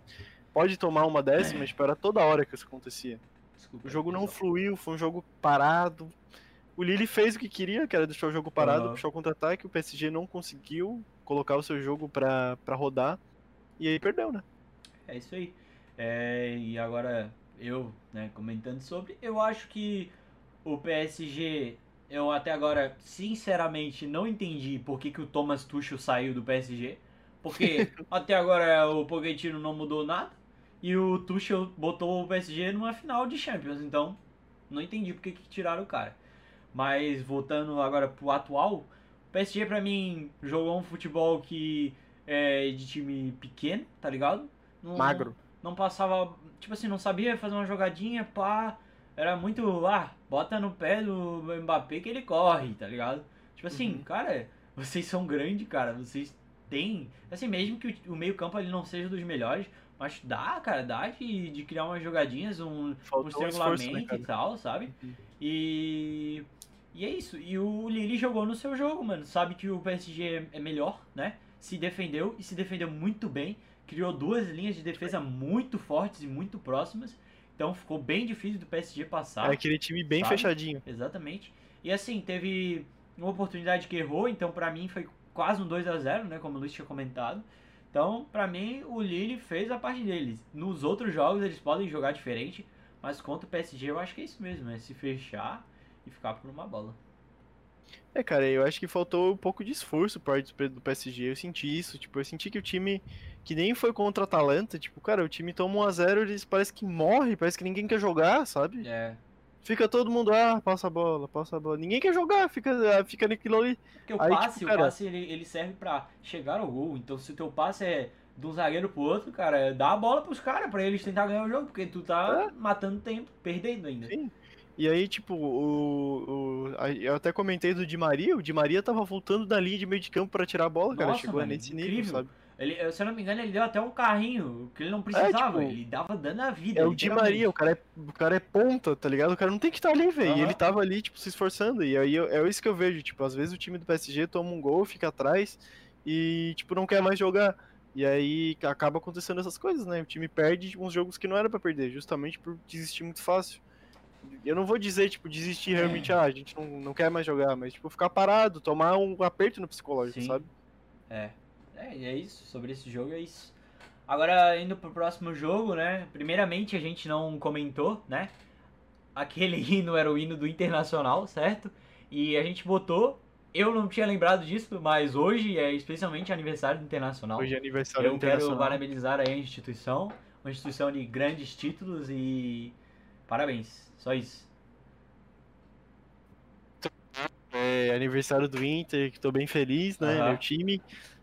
Pode tomar uma décima, tipo, era toda hora que isso acontecia. Desculpa. O jogo não pessoal. fluiu, foi um jogo parado. O Lille fez o que queria, que era deixar o jogo parado, Aham. puxar o contra-ataque. O PSG não conseguiu colocar o seu jogo pra, pra rodar. E aí perdeu, né? É isso aí. É, e agora eu, né, comentando sobre, eu acho que o PSG, eu até agora, sinceramente, não entendi por que, que o Thomas Tuchel saiu do PSG. Porque até agora o Pochettino não mudou nada. E o Tuchel botou o PSG numa final de Champions. Então, não entendi por que, que tiraram o cara. Mas voltando agora pro atual, o PSG pra mim jogou um futebol que é de time pequeno, tá ligado? Não- Magro. Não passava, tipo assim, não sabia fazer uma jogadinha, pá. Era muito, ah, bota no pé do Mbappé que ele corre, tá ligado? Tipo assim, Uhum. cara, vocês são grandes, cara, vocês têm, assim, mesmo que o, o meio-campo ele não seja dos melhores, mas dá, cara, dá de, de criar umas jogadinhas, um, um um esforço, estrangulamento né, e tal, sabe? Uhum. E. E é isso. E o Lille jogou no seu jogo, mano. Sabe que o PSG é- é melhor, né? Se defendeu e se defendeu muito bem. Criou duas linhas de defesa muito fortes e muito próximas. Então ficou bem difícil do PSG passar. É aquele time bem Sabe? fechadinho. Exatamente. E assim, teve uma oportunidade que errou, então pra mim foi quase um 2 a 0 né? Como o Luiz tinha comentado. Então, pra mim, o Lille fez a parte deles. Nos outros jogos eles podem jogar diferente, mas contra o PSG eu acho que é isso mesmo, é se fechar e ficar por uma bola. É, cara, eu acho que faltou um pouco de esforço por parte do PSG. Eu senti isso. Tipo, eu senti que o time que nem foi contra a Atalanta, tipo, cara, o time toma 1x0, eles parece que morre, parece que ninguém quer jogar, sabe? É. Fica todo mundo, ah, passa a bola, passa a bola. Ninguém quer jogar, fica, fica naquilo ali. Porque o Aí, tipo, passe, cara- o passe ele, ele serve pra chegar ao gol. Então se o teu passe é de um zagueiro pro outro, cara, dá a bola pros caras pra eles tentar ganhar o jogo, porque tu tá matando tempo, perdendo ainda. É. Sim. E aí, tipo, o, o- eu até comentei do Di Maria, o Di Maria tava voltando da linha de meio de campo pra tirar a bola, cara. Nossa, Chegou mano, nesse nível, incrível. sabe? Ele, se eu não me engano, ele deu até um carrinho que ele não precisava. tipo, ele dava dando a vida. É o Di. Maria, o cara é, o cara é ponta, tá ligado? O cara não tem que estar ali, velho. E Aham. ele tava ali, tipo, se esforçando. E aí eu- é isso que eu vejo, tipo, às vezes o time do PSG toma um gol, fica atrás e, tipo, não quer mais jogar. E aí acaba acontecendo essas coisas, né? O time perde uns jogos que não era pra perder, justamente por desistir muito fácil. Eu não vou dizer, tipo, desistir realmente, ah, a gente não, não quer mais jogar, mas, tipo, ficar parado, tomar um aperto no psicológico, Sim. sabe? É. É, é isso. Sobre esse jogo é isso. Agora, indo pro próximo jogo, né? Primeiramente, a gente não comentou, né? Aquele hino era o hino do Internacional, certo? E a gente botou. Eu não tinha lembrado disso, mas hoje é especialmente aniversário do Internacional. Hoje é aniversário Eu quero internacional. parabenizar aí a instituição. Uma instituição de grandes títulos e. Parabéns. Só isso. É aniversário do Inter, que tô bem feliz, né? Aham. Meu time.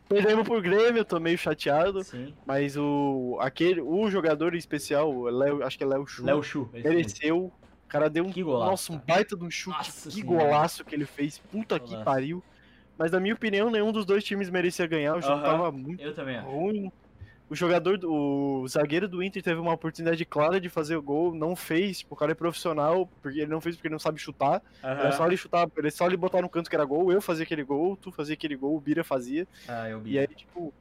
Perdemos por Grêmio, eu tô meio chateado. Sim. Mas o aquele o jogador em especial, Léo, acho que é Léo Chu, Léo Chu. mereceu. O cara deu um Que golaço, nossa, um baita de um chute, Nossa que senhora. golaço que ele fez. Puta que Golaço. pariu. Mas na minha opinião, nenhum dos dois times merecia ganhar, o jogo Aham. tava muito Eu também acho. O jogador, do- o zagueiro do Inter teve uma oportunidade clara de fazer o gol, não fez, tipo, o cara é profissional, porque ele não fez porque ele não sabe chutar. Era só ele chutar, era só ele botar no canto que era gol, eu fazia aquele gol, tu fazia aquele gol, o Bira fazia. Ah, eu vi. E aí, tipo.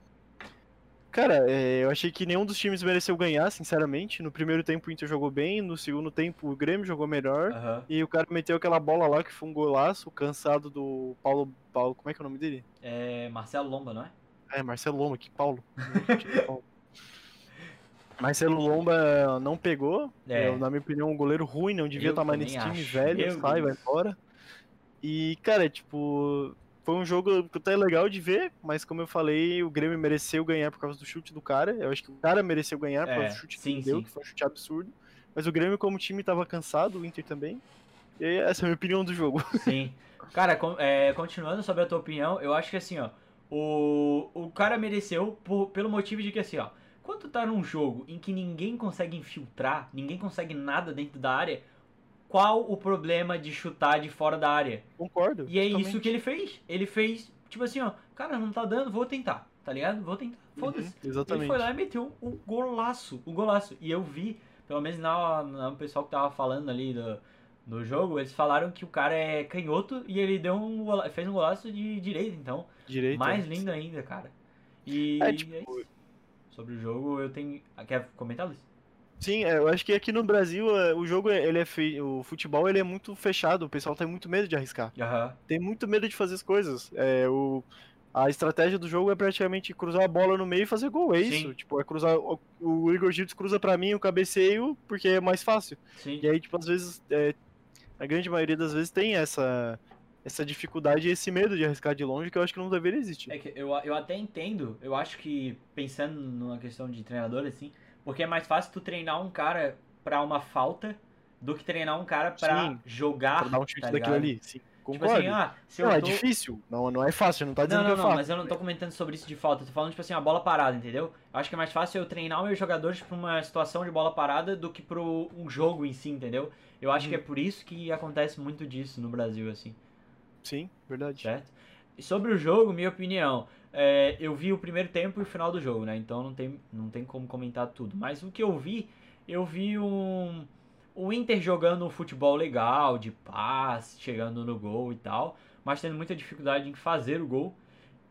Cara, é, eu achei que nenhum dos times mereceu ganhar, sinceramente. No primeiro tempo o Inter jogou bem, no segundo tempo o Grêmio jogou melhor. Aham. E o cara meteu aquela bola lá que foi um golaço, cansado do Paulo. Paulo como é que é o nome dele? É Marcelo Lomba, não é? É, Marcelo Lomba, que Paulo. Marcelo Lomba não pegou. É. Eu, na minha opinião, um goleiro ruim, não devia Eu estar mais nesse time acho. velho, Meu sai, vai embora. E, cara, tipo, foi um jogo até legal de ver, mas como eu falei, o Grêmio mereceu ganhar por causa do chute do cara. Eu acho que o cara mereceu ganhar por É, causa do chute que sim, ele deu, sim. que foi um chute absurdo. Mas o Grêmio, como time, tava cansado, o Inter também. E essa é a minha opinião do jogo. Sim. Cara, com- é, continuando sobre a tua opinião, eu acho que assim, ó, o, o cara mereceu por- pelo motivo de que assim, ó, quando tu tá num jogo em que ninguém consegue infiltrar, ninguém consegue nada dentro da área, qual o problema de chutar de fora da área? Concordo. E é totalmente. isso que ele fez. Ele fez, tipo assim, ó, cara, não tá dando, vou tentar, tá ligado? Vou tentar. Foda-se. Uhum, Ele exatamente. foi lá e meteu um golaço, um golaço. E eu vi, pelo menos na, na o pessoal que tava falando ali do, do jogo, eles falaram que o cara é canhoto e ele deu um gola- fez um golaço de direita, então Direito. mais lindo ainda, cara. E É, é tipo, isso. sobre o jogo eu tenho, quer comentar, Luiz? Sim, é, eu acho que aqui no Brasil é, o jogo ele é fei... o futebol ele é muito fechado, o pessoal tem muito medo de arriscar. Aham. Tem muito medo de fazer as coisas. É, o... A estratégia do jogo é praticamente cruzar a bola no meio e fazer gol, é Sim. isso. Tipo, é cruzar. O, Igor Gildes cruza pra mim o cabeceio porque é mais fácil. Sim. E aí, tipo, às vezes, é, a grande maioria das vezes tem essa, essa dificuldade e esse medo de arriscar de longe que eu acho que não deveria existir. É que eu, eu até entendo, eu acho que pensando numa questão de treinador assim, porque é mais fácil tu treinar um cara pra uma falta do que treinar um cara pra Sim, jogar. Pra dar um chute tá daquilo ali. Sim, Tipo concordo. assim, ah, se eu não, é tô... difícil. Não, não é fácil, não tá dizendo Não, não, que é não, fácil. mas eu não tô comentando sobre isso de falta. Eu tô falando, tipo assim, a bola parada, entendeu? Eu acho que é mais fácil eu treinar meus jogadores pra uma situação de bola parada do que pro um jogo em si, entendeu? Eu acho Hum. que é por isso que acontece muito disso no Brasil, assim, Sim, verdade. certo? E sobre o jogo, minha opinião, é, eu vi o primeiro tempo e o final do jogo, né? Então não tem, não tem como comentar tudo. Mas o que eu vi, eu vi um. O Inter jogando um futebol legal, de passe, chegando no gol e tal, mas tendo muita dificuldade em fazer o gol.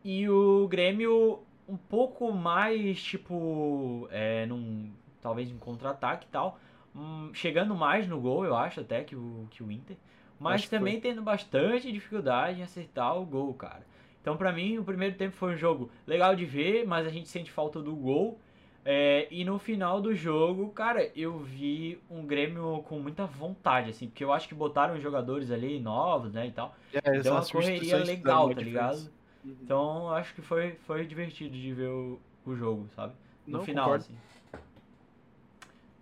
E o Grêmio um pouco mais, tipo, é, num, talvez em contra-ataque e tal, hum, chegando mais no gol, eu acho, até que o, que o Inter. Mas Acho também tendo bastante dificuldade em acertar o gol, cara. Então, pra mim, o primeiro tempo foi um jogo legal de ver, mas a gente sente falta do gol. É, e no final do jogo, cara, eu vi um Grêmio com muita vontade, assim, porque eu acho que botaram jogadores ali novos, né, e tal. É, Deu uma correria legal, tá ligado? Uhum. Então, acho que foi, foi divertido de ver o, o jogo, sabe? No Não, final, concordo. assim.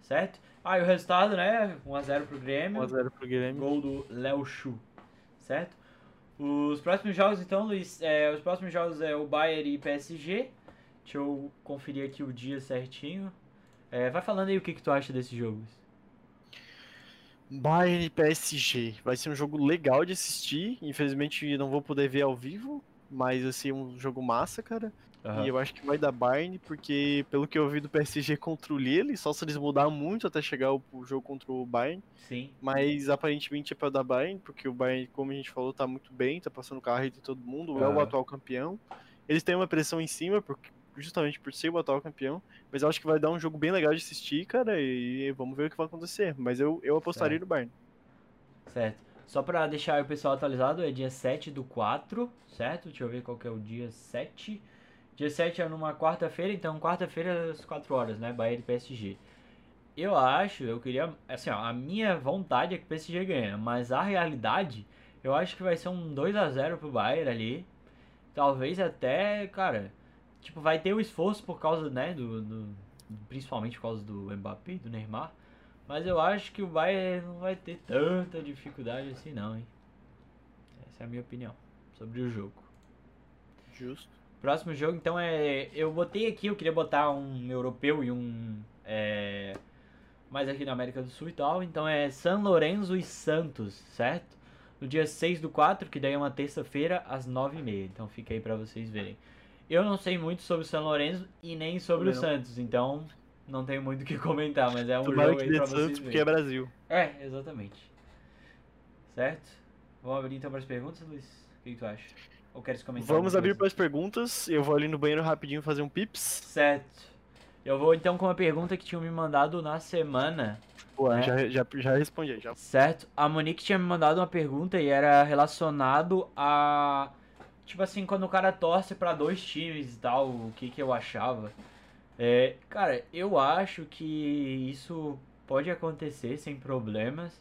Certo? Ah, e o resultado, né? 1x0 pro Grêmio. 1x0 pro Guilherme. Gol do Léo Chu, certo? Os próximos jogos, então, Luiz, é, os próximos jogos é o Bayern e PSG. Deixa eu conferir aqui o dia certinho. É, vai falando aí o que, que tu acha desses jogos. Bayern e PSG. Vai ser um jogo legal de assistir. Infelizmente não vou poder ver ao vivo, mas vai ser um jogo massa, cara. E eu acho que vai dar Bayern, porque pelo que eu vi do PSG contra o Lille, só se eles mudar muito até chegar o, o jogo contra o Bayern. Sim, Mas aparentemente é pra dar Bayern, porque o Bayern, como a gente falou, tá muito bem, tá passando carro entre todo mundo, é o atual campeão. Eles têm uma pressão em cima, porque, justamente por ser o atual campeão, mas eu acho que vai dar um jogo bem legal de assistir, cara, e vamos ver o que vai acontecer. Mas eu, eu apostaria no Bayern. certo. Só pra deixar o pessoal atualizado, é dia 7 do 4, certo? Deixa eu ver qual que é o dia 7. Dia 7 é numa quarta-feira, então quarta-feira às 4 horas, né? Bayern e PSG. Eu acho, eu queria. Assim, ó, a minha vontade é que o PSG ganhe, mas a realidade, eu acho que vai ser um 2 a 0 pro Bayern ali. Talvez até, cara, tipo, vai ter o esforço por causa, né, do, do- principalmente por causa do Mbappé do Neymar. Mas eu acho que o Bayern não vai ter tanta dificuldade assim não, hein. Essa é a minha opinião sobre o jogo. Justo. Próximo jogo, então, é. Eu botei aqui, eu queria botar um europeu e um. É, mais aqui na América do Sul e tal. Então é San Lorenzo e Santos, certo? No dia 6 do 4, que daí é uma terça-feira, às 9h30. Então fica aí pra vocês verem. Eu não sei muito sobre o San Lorenzo e nem sobre o não. Santos, então não tenho muito o que comentar, mas é um Tomara jogo aí pra vocês Santos, porque é Brasil. É, exatamente. Certo? Vamos abrir então para as perguntas, Luiz? O que, que tu acha? Ou queres comentar? Vamos abrir para as perguntas. Eu vou ali no banheiro rapidinho fazer um pips. Certo. Eu vou então com uma pergunta que tinham me mandado na semana. Pô, É. já, já, já respondi. Já. Certo? A Monique tinha me mandado uma pergunta e era relacionado a. Tipo assim, quando o cara torce pra dois times e tal, o que que eu achava. É, cara, eu acho que isso pode acontecer sem problemas.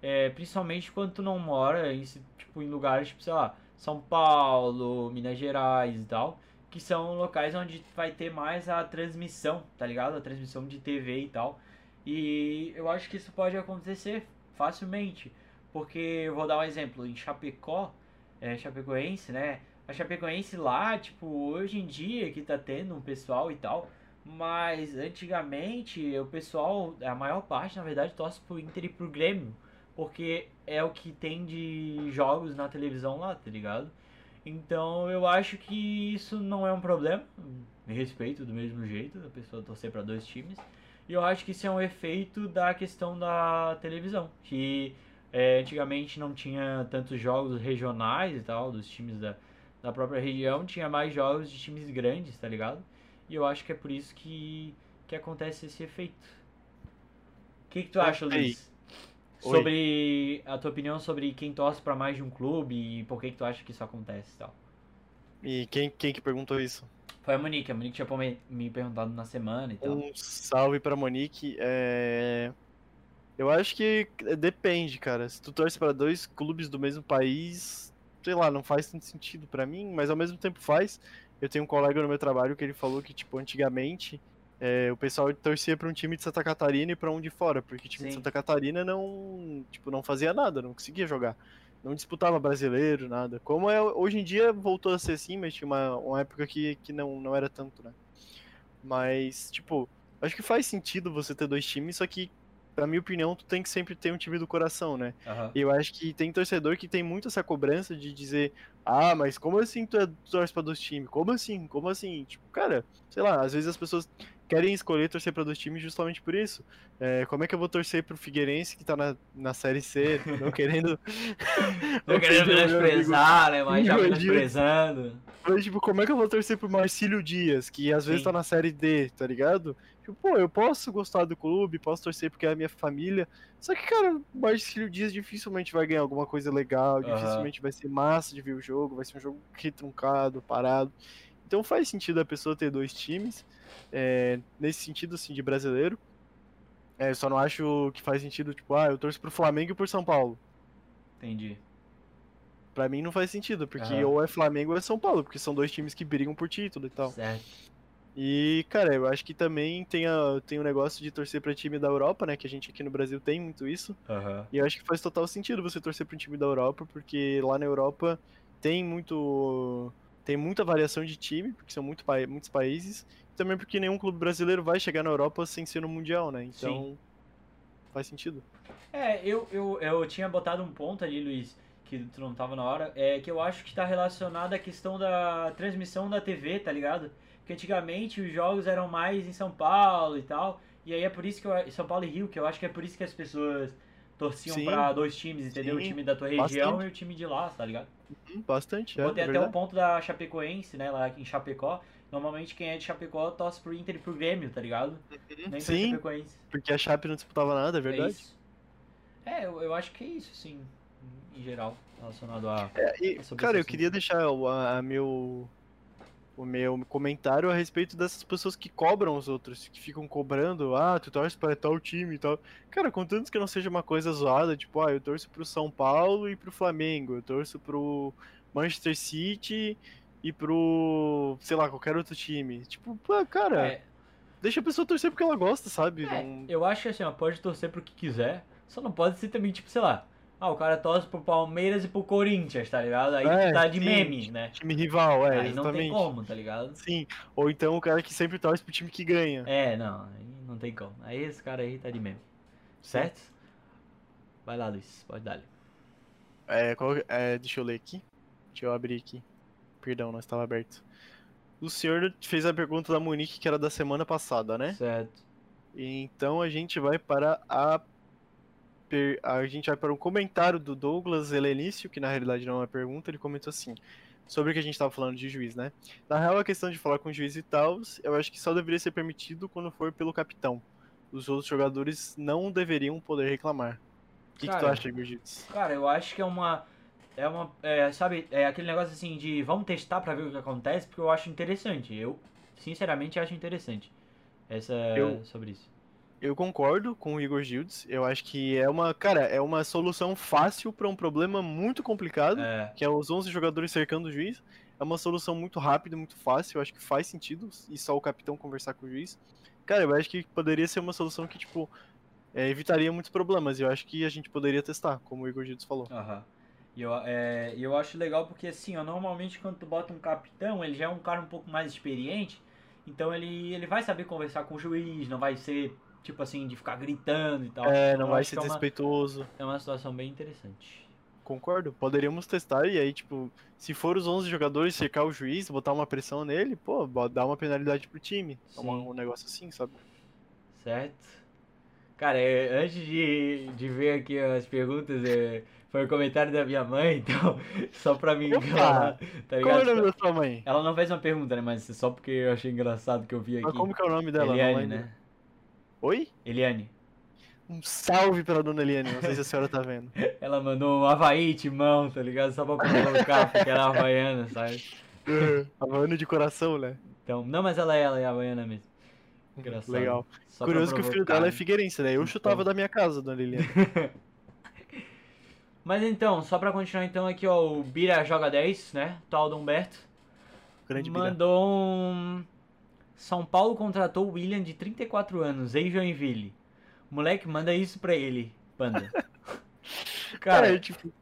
É, principalmente quando tu não mora em, tipo, em lugares tipo, sei lá, São Paulo, Minas Gerais e tal. Que são locais onde vai ter mais a transmissão, tá ligado? A transmissão de TV e tal. E eu acho que isso pode acontecer facilmente. Porque eu vou dar um exemplo, em Chapecó, é, Chapecoense, né? A Chapecoense lá, tipo, hoje em dia que tá tendo um pessoal e tal. Mas antigamente o pessoal, a maior parte na verdade, torce pro Inter e pro Grêmio. Porque é o que tem de jogos na televisão lá, tá ligado? Então eu acho que isso não é um problema. Me respeito do mesmo jeito, a pessoa torcer pra dois times. E eu acho que isso é um efeito da questão da televisão. Que é, antigamente não tinha tantos jogos regionais e tal, dos times da, da própria região, tinha mais jogos de times grandes, tá ligado? E eu acho que é por isso que, que acontece esse efeito. O que, que tu acha. Luiz? Oi. Sobre a tua opinião sobre quem torce pra mais de um clube e por que, que tu acha que isso acontece e tal. E quem, quem que perguntou isso? Foi a Monique, a Monique tinha me- perguntado na semana e tal. Um salve pra Monique. É... Eu acho que depende, cara. Se tu torce pra dois clubes do mesmo país, sei lá, não faz tanto sentido pra mim, mas ao mesmo tempo faz. Eu tenho um colega no meu trabalho que ele falou que, tipo, antigamente é, o pessoal torcia pra um time de Santa Catarina e pra um de fora, porque o time de Sim. Santa Catarina não, tipo, não fazia nada, não conseguia jogar. Não disputava brasileiro, nada. Como é hoje em dia voltou a ser assim, mas tinha uma, uma época que, que não, não era tanto, né? Mas, tipo, acho que faz sentido você ter dois times, só que, pra minha opinião, tu tem que sempre ter um time do coração, né? Aham. E eu acho que tem torcedor que tem muito essa cobrança de dizer, ah, mas como assim tu, é, tu torce pra dois times? Como assim? Como assim? Tipo, cara, sei lá, às vezes as pessoas querem escolher torcer pra dois times justamente por isso. É, como é que eu vou torcer pro Figueirense que tá na, na Série C, não querendo... Tô querendo o menosprezar, né? Mas já menosprezando. Mas, tipo, como é que eu vou torcer pro Marcílio Dias, que às vezes Sim. tá na série D, tá ligado? Tipo, pô, eu posso gostar do clube, posso torcer porque é a minha família. Só que, cara, o Marcílio Dias dificilmente vai ganhar alguma coisa legal, Aham. dificilmente vai ser massa de ver o jogo, vai ser um jogo retruncado, parado. Então faz sentido a pessoa ter dois times, é, nesse sentido, assim, de brasileiro. É, eu só não acho que faz sentido, tipo, ah, eu torço pro Flamengo e por São Paulo. Entendi. Pra mim não faz sentido, porque Aham. ou é Flamengo ou é São Paulo, porque são dois times que brigam por título e tal. Certo. E, cara, eu acho que também tem, a, tem o negócio de torcer pra time da Europa, né? Que a gente aqui no Brasil tem muito isso. Aham. E eu acho que faz total sentido você torcer pra um time da Europa, porque lá na Europa tem muito. Tem muita variação de time, porque são muito, muitos países. E também porque nenhum clube brasileiro vai chegar na Europa sem ser no Mundial, né? Então. Faz sentido. É, eu, eu, eu tinha botado um ponto ali, Luiz, que tu não tava na hora, é que eu acho que tá relacionado à questão da transmissão da TV, tá ligado? Porque antigamente os jogos eram mais em São Paulo e tal, e aí é por isso que eu, São Paulo e Rio, que eu acho que é por isso que as pessoas torciam Sim. pra dois times, entendeu? Sim, o time da tua região bastante. e o time de lá, tá ligado? Hum, bastante, é, Botei é até o ponto da Chapecoense, né, lá em Chapecó. Normalmente quem é de Chapecó torce pro Inter e pro Grêmio, tá ligado? Nem pro Sim, Chapecoense. porque a Chape não disputava nada, é É verdade. isso. É, eu, eu acho que é isso, sim, em geral, relacionado a. E, É sobre cara, eu queria deixar o, a, a meu, o meu comentário a respeito dessas pessoas que cobram os outros, que ficam cobrando, ah, tu torce para tal time e tal. Cara, contanto que não seja uma coisa zoada, tipo, ah, eu torço pro São Paulo e pro Flamengo, eu torço pro Manchester City e pro, sei lá, qualquer outro time. Tipo, pô, cara, É, deixa a pessoa torcer porque ela gosta, sabe? é, Não- eu acho que assim, ó, pode torcer pro que quiser, só não pode ser também, tipo, sei lá. Ah, o cara torce pro Palmeiras e pro Corinthians, tá ligado? Aí É, tá de sim, meme, né? Time rival, é, Aí não tem exatamente. como, tá ligado? Sim, ou então o cara que sempre torce pro time que ganha. É, não, aí não tem como. Aí esse cara aí tá de meme. Certo? Vai lá, Luiz, pode dar. É, qual- é, deixa eu ler aqui. Deixa eu abrir aqui. Perdão, não estava aberto. O senhor fez a pergunta da Monique, que era da semana passada, né? Certo. Então a gente vai para a. per- A gente vai para um comentário do Douglas Helenício, que na realidade não é uma pergunta, ele comentou assim. sobre o que a gente tava falando de juiz, né? Na real, a questão de falar com o juiz e tal, eu acho que só deveria ser permitido quando for pelo capitão. Os outros jogadores não deveriam poder reclamar. O que, que tu Cara, acha, Igor Gitz? Cara, eu acho que é uma. É uma. É, sabe, é aquele negócio assim de vamos testar pra ver o que acontece, porque eu acho interessante. Eu, sinceramente, acho interessante. Essa. Eu- Sobre isso. Eu concordo com o Igor Gildes. Eu acho que é uma, cara, é uma solução fácil para um problema muito complicado, É, que é os 11 jogadores cercando o juiz. É uma solução muito rápida, muito fácil. Eu acho que faz sentido e só o capitão conversar com o juiz. Cara, eu acho que poderia ser uma solução que tipo é, evitaria muitos problemas. Eu acho que a gente poderia testar, como o Igor Gildes falou. aham. E eu, é, eu acho legal porque assim, ó, normalmente quando tu bota um capitão, ele já é um cara um pouco mais experiente, então ele, ele vai saber conversar com o juiz, não vai ser tipo assim, de ficar gritando e tal. É, não Eu vai ser é desrespeitoso. é uma situação bem interessante. Concordo. Poderíamos testar e aí, tipo, se for os 11 jogadores cercar o juiz, botar uma pressão nele, pô, dá uma penalidade pro time. É Sim. um negócio assim, sabe? Certo? Cara, é, antes de, de ver aqui as perguntas, é, foi o comentário da minha mãe, então, só pra mim enganar, tá Qual é o ligado? nome da sua mãe? Ela não fez uma pergunta, né? Mas só porque eu achei engraçado que eu vi Mas aqui. como que é o nome dela? Eliane, né? Oi? Eliane. Um salve pela dona Eliane, não sei se a senhora tá vendo. Ela mandou um Havaí timão, tá ligado? Só pra colocar, porque era havaiana, sabe? Havana de coração, né? Então, não, mas ela é, ela é havaiana mesmo. Engraçado. Legal. Só pra Curioso que o filho dela é figueirense, né? Eu chutava da minha casa, dona Eliane. Mas então, só pra continuar então aqui, ó, o Bira joga 10, né? Tal do Humberto. Grande Bira. Mandou um. São Paulo contratou o William de 34 anos, em Joinville. Moleque, manda isso pra ele, panda. Cara, é, tipo,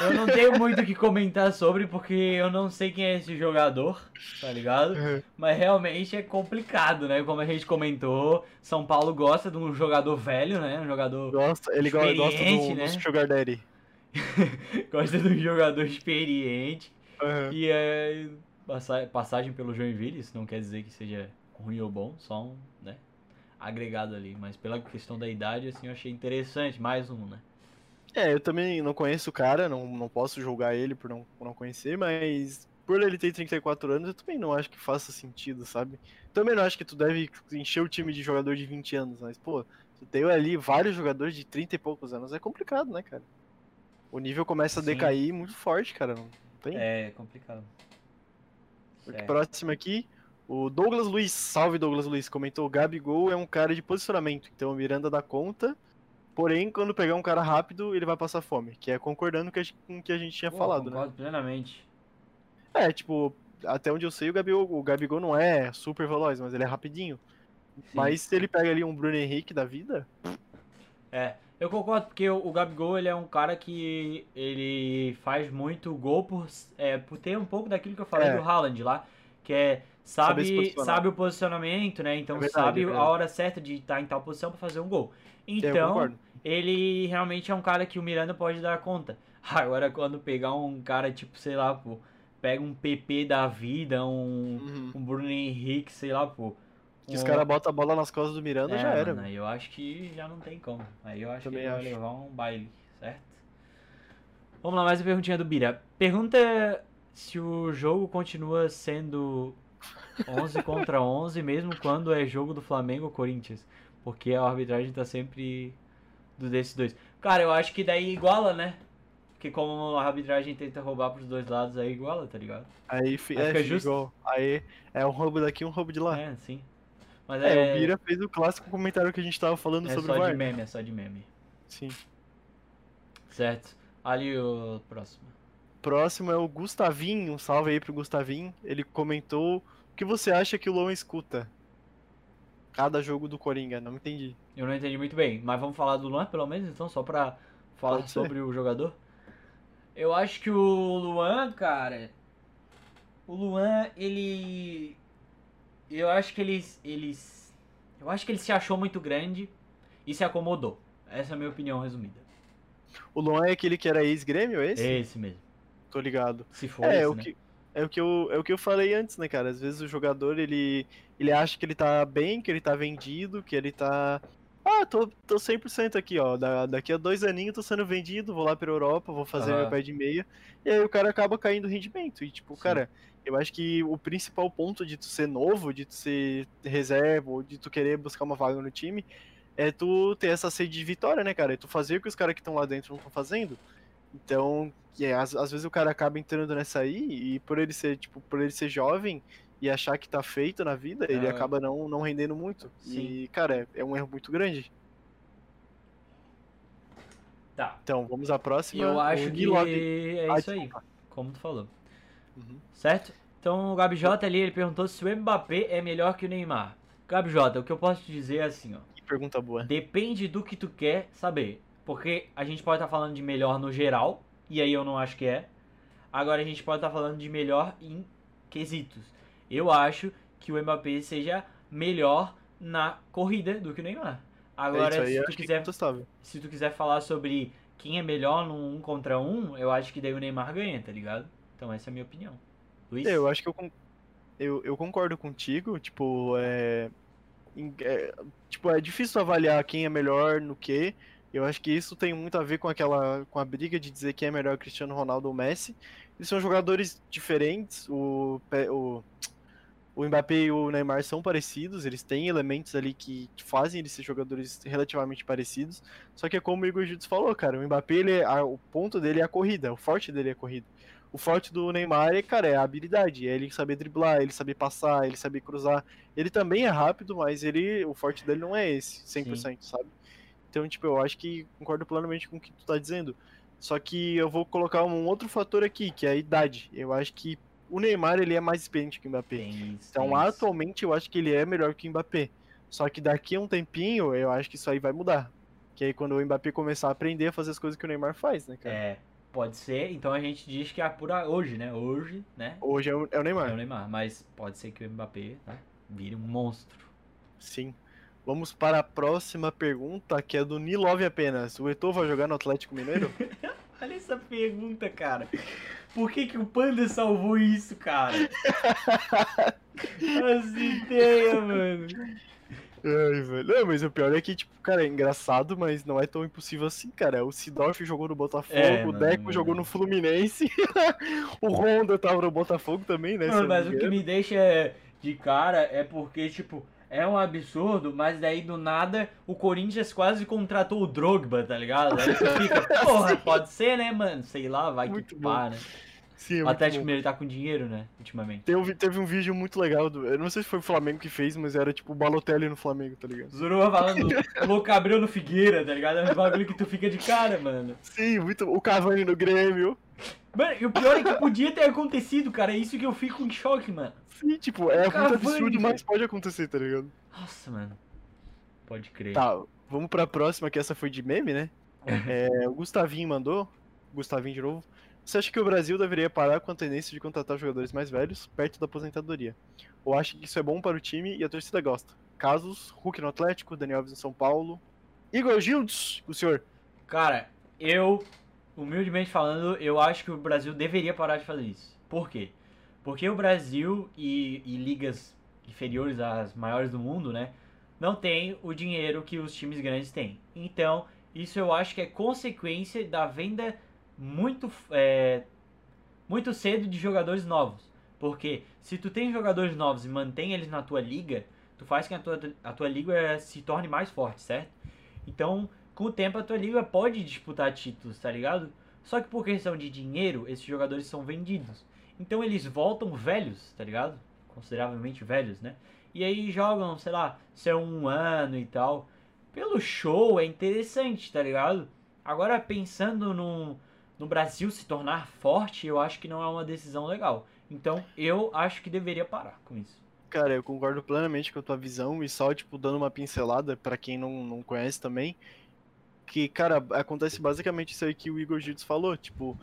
eu não tenho muito o que comentar sobre porque eu não sei quem é esse jogador, tá ligado? Mas realmente é complicado, né? Como a gente comentou, São Paulo gosta de um jogador velho, né? Um jogador gosta, ele go- gosta do, né? do Sugar Daddy. gosta de um jogador experiente. Aham. E é passagem pelo Joinville, isso não quer dizer que seja ruim ou bom, só um, né? Agregado ali. Mas pela questão da idade, assim, eu achei interessante, mais um, né? É, eu também não conheço o cara, não, não posso julgar ele por não, por não conhecer, mas por ele ter 34 anos, eu também não acho que faça sentido, sabe? Também não acho que tu deve encher o time de jogador de 20 anos, mas, pô, tu tem ali vários jogadores de 30 e poucos anos, é complicado, né, cara? O nível começa a Sim. decair muito forte, cara. Não tem. É complicado. Certo. Próximo aqui, o Douglas Luiz, salve Douglas Luiz, comentou: o Gabigol é um cara de posicionamento, então o Miranda dá conta. Porém, quando pegar um cara rápido, ele vai passar fome. Que é concordando com o que a gente tinha Pô, falado, né? concordo plenamente. É, tipo, até onde eu sei, o Gabigol, o Gabigol não é super veloz, mas ele é rapidinho. Mas se ele pega ali um Bruno Henrique da vida, É, eu concordo porque o, Gabigol ele é um cara que ele faz muito gol por, é, por ter um pouco daquilo que eu falei É. do Haaland lá, que é sabe, sabe o posicionamento, né? Então É verdade, sabe é a hora certa de estar em tal posição pra fazer um gol. Então, ele realmente é um cara que o Miranda pode dar conta. Agora quando pegar um cara tipo, sei lá, pô, pega um PP da vida, um, Uhum. um Bruno Henrique, sei lá, pô. Que os caras botam a bola nas costas do Miranda, é, já era. mano, aí eu acho que já não tem como. Aí eu acho Também que ele vai acho. levar um baile, certo? Vamos lá, mais uma perguntinha do Bira. Pergunta se o jogo continua sendo 11 contra 11, mesmo quando é jogo do Flamengo ou Corinthians. Porque a arbitragem tá sempre do desses dois. Cara, eu acho que daí iguala, né? Porque como a arbitragem tenta roubar pros dois lados, aí iguala, tá ligado? Aí, Aí é, fica fica justo. igual. Aí é um roubo daqui, um roubo de lá. É, sim. Mas É, é, o Bira fez o clássico comentário que a gente tava falando é sobre só o de VAR. meme, é só de meme. Sim. Certo. Ali o próximo. Próximo é o Gustavinho, um salve aí pro Gustavinho. Ele comentou o que você acha que o Luan escuta? Cada jogo do Coringa, não entendi. Eu não entendi muito bem, mas vamos falar do Luan pelo menos, então, só pra falar sobre o jogador. Eu acho que o Luan, cara. O Luan, ele. Eu acho que ele. ele eu acho que ele se achou muito grande e se acomodou. Essa é a minha opinião resumida. O Luan é aquele que era ex-grêmio, esse? Esse mesmo. Tô ligado. Se for É, esse, o né? que, é, o que eu, é o que eu falei antes, né, cara? Às vezes o jogador, ele, ele acha que ele tá bem, que ele tá vendido, que ele tá Ah, tô, tô 100% aqui, ó. Da, daqui a dois aninhos tô sendo vendido, vou lá pra Europa, vou fazer meu pé de meia. E aí o cara acaba caindo o rendimento. E, tipo, Sim. cara, eu acho que o principal ponto de tu ser novo, de tu ser reserva, ou de tu querer buscar uma vaga no time, é tu ter essa sede de vitória, né, cara? É tu fazer o que os caras que estão lá dentro não estão fazendo. Então, é, às, às vezes o cara acaba entrando nessa aí, e por ele ser, tipo, por ele ser jovem e achar que tá feito na vida, ele Aham. acaba não, não rendendo muito. Sim. E, cara, é, é um erro muito grande. Tá. Então, vamos à próxima. Eu acho que é Ah, isso aí, como tu falou. Uhum. Certo? Então o Gabi J ali, ele perguntou se o Mbappé é melhor que o Neymar. Gabi J, o que eu posso te dizer é assim, ó. Que pergunta boa. Depende do que tu quer saber. Porque a gente pode estar falando de melhor no geral, e aí eu não acho que é. Agora a gente pode estar falando de melhor em quesitos. Eu acho que o Mbappé seja melhor na corrida do que o Neymar. Agora, é aí, se tu é quiser se tu quiser falar sobre quem é melhor num um contra um, eu acho que daí o Neymar ganha, tá ligado? Então essa é a minha opinião. Luiz? Eu acho que eu, eu, eu concordo contigo, tipo, é, é, tipo, é difícil avaliar quem é melhor no que. Eu acho que isso tem muito a ver com aquela, com a briga de dizer quem é melhor Cristiano Ronaldo ou Messi. Eles são jogadores diferentes, o, o, o Mbappé e o Neymar são parecidos, eles têm elementos ali que fazem eles ser jogadores relativamente parecidos. Só que é como o Igor Judes falou, cara, o Mbappé, ele é- a- o ponto dele é a corrida, o forte dele é a corrida. O forte do Neymar é, cara, é a habilidade, é ele saber driblar, ele saber passar, ele saber cruzar. Ele também é rápido, mas ele, o forte dele não é esse, 100%, sabe? Então, tipo, eu acho que concordo plenamente com o que tu tá dizendo. Só que eu vou colocar um outro fator aqui, que é a idade. Eu acho que o Neymar, ele é mais experiente que o Mbappé. Então, atualmente, eu acho que ele é melhor que o Mbappé. Só que daqui a um tempinho, eu acho que isso aí vai mudar. Que aí quando o Mbappé começar a aprender a fazer as coisas que o Neymar faz, né, cara? É, pode ser. Então a gente diz que é por a- hoje, né? Hoje, né? Hoje é o, é o É Neymar. o Neymar. Mas pode ser que o Mbappé né, vire um monstro. Sim. Vamos para a próxima pergunta, que é do Nilove apenas. O Eto'o vai jogar no Atlético Mineiro? Olha essa pergunta, cara. Por que, que o Panda salvou isso, cara? As ideias, mano. Ai, velho. Não, mas o pior é que, tipo, cara, é engraçado, mas não é tão impossível assim, cara. O Sidorf jogou no Botafogo, É, o Deco não. jogou no Fluminense, o Honda tava no Botafogo também, né? não mas o que me deixa de cara é porque, tipo, é um absurdo, mas daí do nada o Corinthians quase contratou o Drogba, tá ligado? Aí você fica, porra, pode ser, né, mano? Sei lá, vai Muito que pá, né? Sim, é O muito Atlético. Mineiro tá com dinheiro, né, ultimamente. Teve, teve um vídeo muito legal, do, eu não sei se foi o Flamengo que fez, mas era tipo o Balotelli no Flamengo, tá ligado? Zuruba falando louco Abreu no Figueira, tá ligado? É um bagulho que tu fica de cara, mano. Sim, muito, o Cavani no Grêmio. Mano, e o pior é que podia ter acontecido, cara. É isso que eu fico em choque, mano. Sim, tipo, é muito Cavani, absurdo, velho. mas pode acontecer, tá ligado? Nossa, mano. Pode crer. Tá, vamos pra próxima, que essa foi de meme, né? É, o Gustavinho mandou. Gustavinho de novo. Você acha que o Brasil deveria parar com a tendência de contratar jogadores mais velhos perto da aposentadoria? Ou acha que isso é bom para o time e a torcida gosta? Casos, Hulk no Atlético, Daniel Alves no São Paulo. Igor Gildes, o senhor. Cara, eu, humildemente falando, eu acho que o Brasil deveria parar de fazer isso. Por quê? Porque o Brasil e, e ligas inferiores às maiores do mundo, né? Não tem o dinheiro que os times grandes têm. Então, isso eu acho que é consequência da venda muito, é, muito cedo de jogadores novos. Porque se tu tem jogadores novos e mantém eles na tua liga, tu faz com que a tua, a tua liga se torne mais forte, certo? Então, com o tempo a tua liga pode disputar títulos, tá ligado? Só que por questão de dinheiro, esses jogadores são vendidos. Então eles voltam velhos, tá ligado? Consideravelmente velhos, né? E aí jogam, sei lá, seu um ano e tal. Pelo show é interessante, tá ligado? Agora pensando no, no Brasil se tornar forte, eu acho que não é uma decisão legal. Então eu acho que deveria parar com isso. Cara, eu concordo plenamente com a tua visão e só, tipo, dando uma pincelada pra quem não, não conhece também, que, cara, acontece basicamente isso aí que o Igor Gildes falou, tipo,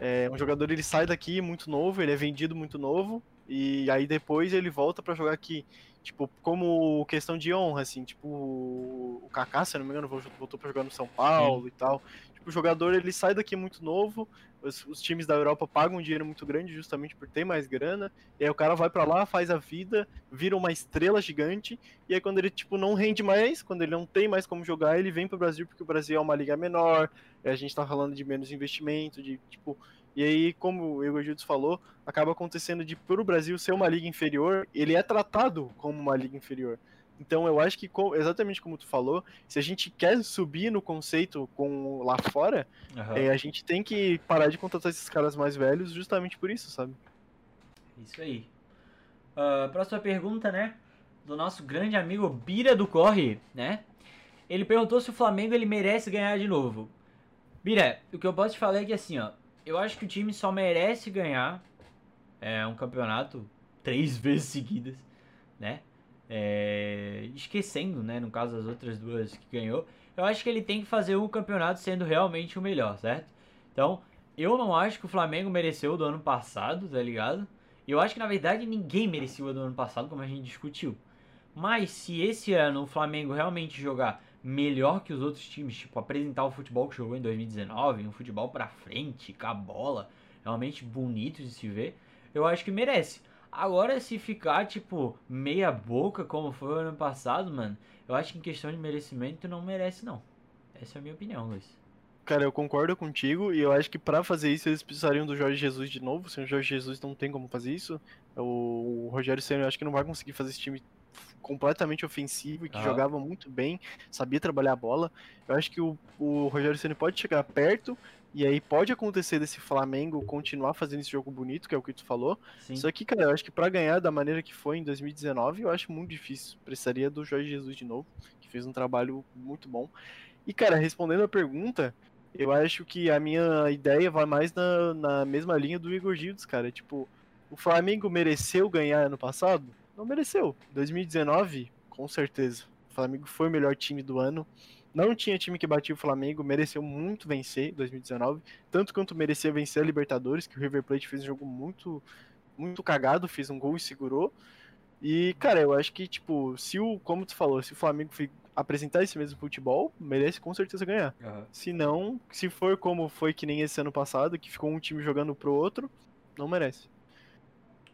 é, um jogador ele sai daqui muito novo, ele é vendido muito novo, e aí depois ele volta pra jogar aqui, tipo, como questão de honra, assim, tipo, o Kaká, se não me engano, voltou pra jogar no São Paulo e tal, o jogador ele sai daqui muito novo, os, os, times da Europa pagam um dinheiro muito grande justamente por ter mais grana, e aí o cara vai para lá, faz a vida, vira uma estrela gigante, e aí quando ele tipo não rende mais, quando ele não tem mais como jogar, ele vem pro Brasil porque o Brasil é uma liga menor, a gente tá falando de menos investimento, de tipo, e aí como o Igor Gildes falou, acaba acontecendo de pro Brasil ser uma liga inferior, ele é tratado como uma liga inferior. Então eu acho que, exatamente como tu falou, se a gente quer subir no conceito com lá fora, uhum. é, a gente tem que parar de contratar esses caras mais velhos justamente por isso, sabe? Isso aí. Uh, próxima pergunta, né? Do nosso grande amigo Bira do Corre, né? Ele perguntou se o Flamengo ele merece ganhar de novo. Bira, o que eu posso te falar é que assim, ó, eu acho que o time só merece ganhar é, um campeonato três vezes seguidas, né? É, esquecendo, né, no caso das outras duas que ganhou, eu acho que ele tem que fazer o campeonato sendo realmente o melhor, certo? Então, eu não acho que o Flamengo mereceu o do ano passado, tá ligado? Eu acho que na verdade ninguém merecia o do ano passado, como a gente discutiu. Mas se esse ano o Flamengo realmente jogar melhor que os outros times, tipo apresentar o futebol que jogou em 2019, um futebol para frente, com a bola, realmente bonito de se ver, eu acho que merece. Agora, se ficar, tipo, meia boca, como foi o ano passado, mano, eu acho que em questão de merecimento não merece, não. Essa é a minha opinião, Luiz. Cara, eu concordo contigo e eu acho que para fazer isso eles precisariam do Jorge Jesus de novo. Sem o Jorge Jesus não tem como fazer isso. O, Rogério Senna eu acho que não vai conseguir fazer esse time completamente ofensivo e que ah. jogava muito bem, sabia trabalhar a bola. Eu acho que o, o Rogério Senna pode chegar perto e aí pode acontecer desse Flamengo continuar fazendo esse jogo bonito, que é o que tu falou. Sim. Só que, cara, eu acho que para ganhar da maneira que foi em 2019, eu acho muito difícil. Precisaria do Jorge Jesus de novo, que fez um trabalho muito bom. E, cara, respondendo a pergunta, eu acho que a minha ideia vai mais na, na mesma linha do Igor Gildes, cara. Tipo, o Flamengo mereceu ganhar ano passado? Não mereceu. 2019, com certeza. O Flamengo foi o melhor time do ano. Não tinha time que batia o Flamengo, mereceu muito vencer em 2019, tanto quanto merecia vencer a Libertadores, que o River Plate fez um jogo muito muito cagado, fez um gol e segurou. E, cara, eu acho que, tipo, se o, como tu falou, se o Flamengo apresentar esse mesmo futebol, merece com certeza ganhar. Uhum. Se não, se for como foi que nem esse ano passado, que ficou um time jogando pro outro, não merece.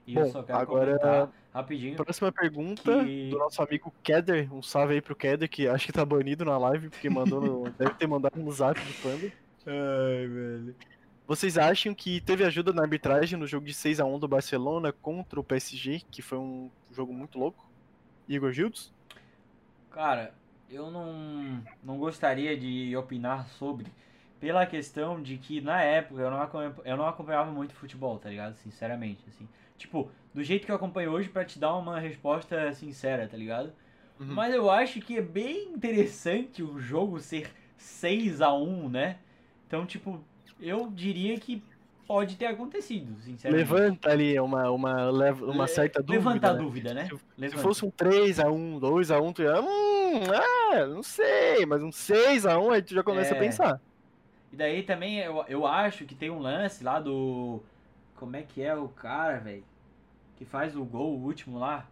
E Bom, agora rapidinho. Próxima pergunta que... do nosso amigo Keder. Um salve aí pro Keder, que acho que tá banido na live, porque mandou no... deve ter mandado no zap do Panda. Ai, velho. Vocês acham que teve ajuda na arbitragem no jogo de 6 a 1 do Barcelona contra o PSG, que foi um jogo muito louco? Igor Gildes? Cara, eu não, não gostaria de opinar sobre, pela questão de que na época eu não, eu não acompanhava muito futebol, tá ligado? Sinceramente, assim. Tipo, do jeito que eu acompanho hoje para te dar uma resposta sincera, tá ligado? Uhum. Mas eu acho que é bem interessante o jogo ser 6 a 1 né? Então, tipo, eu diria que pode ter acontecido, sinceramente. Levanta ali uma, uma, uma certa dúvida. Levanta a né? dúvida, né? Se, se, fosse um 3x1, 2x1, tu ia. Hum, ah, não sei, mas um 6x1 aí tu já começa é... a pensar. E daí também eu, eu acho que tem um lance lá do. Como é que é o cara, velho? Que faz o gol, o último lá.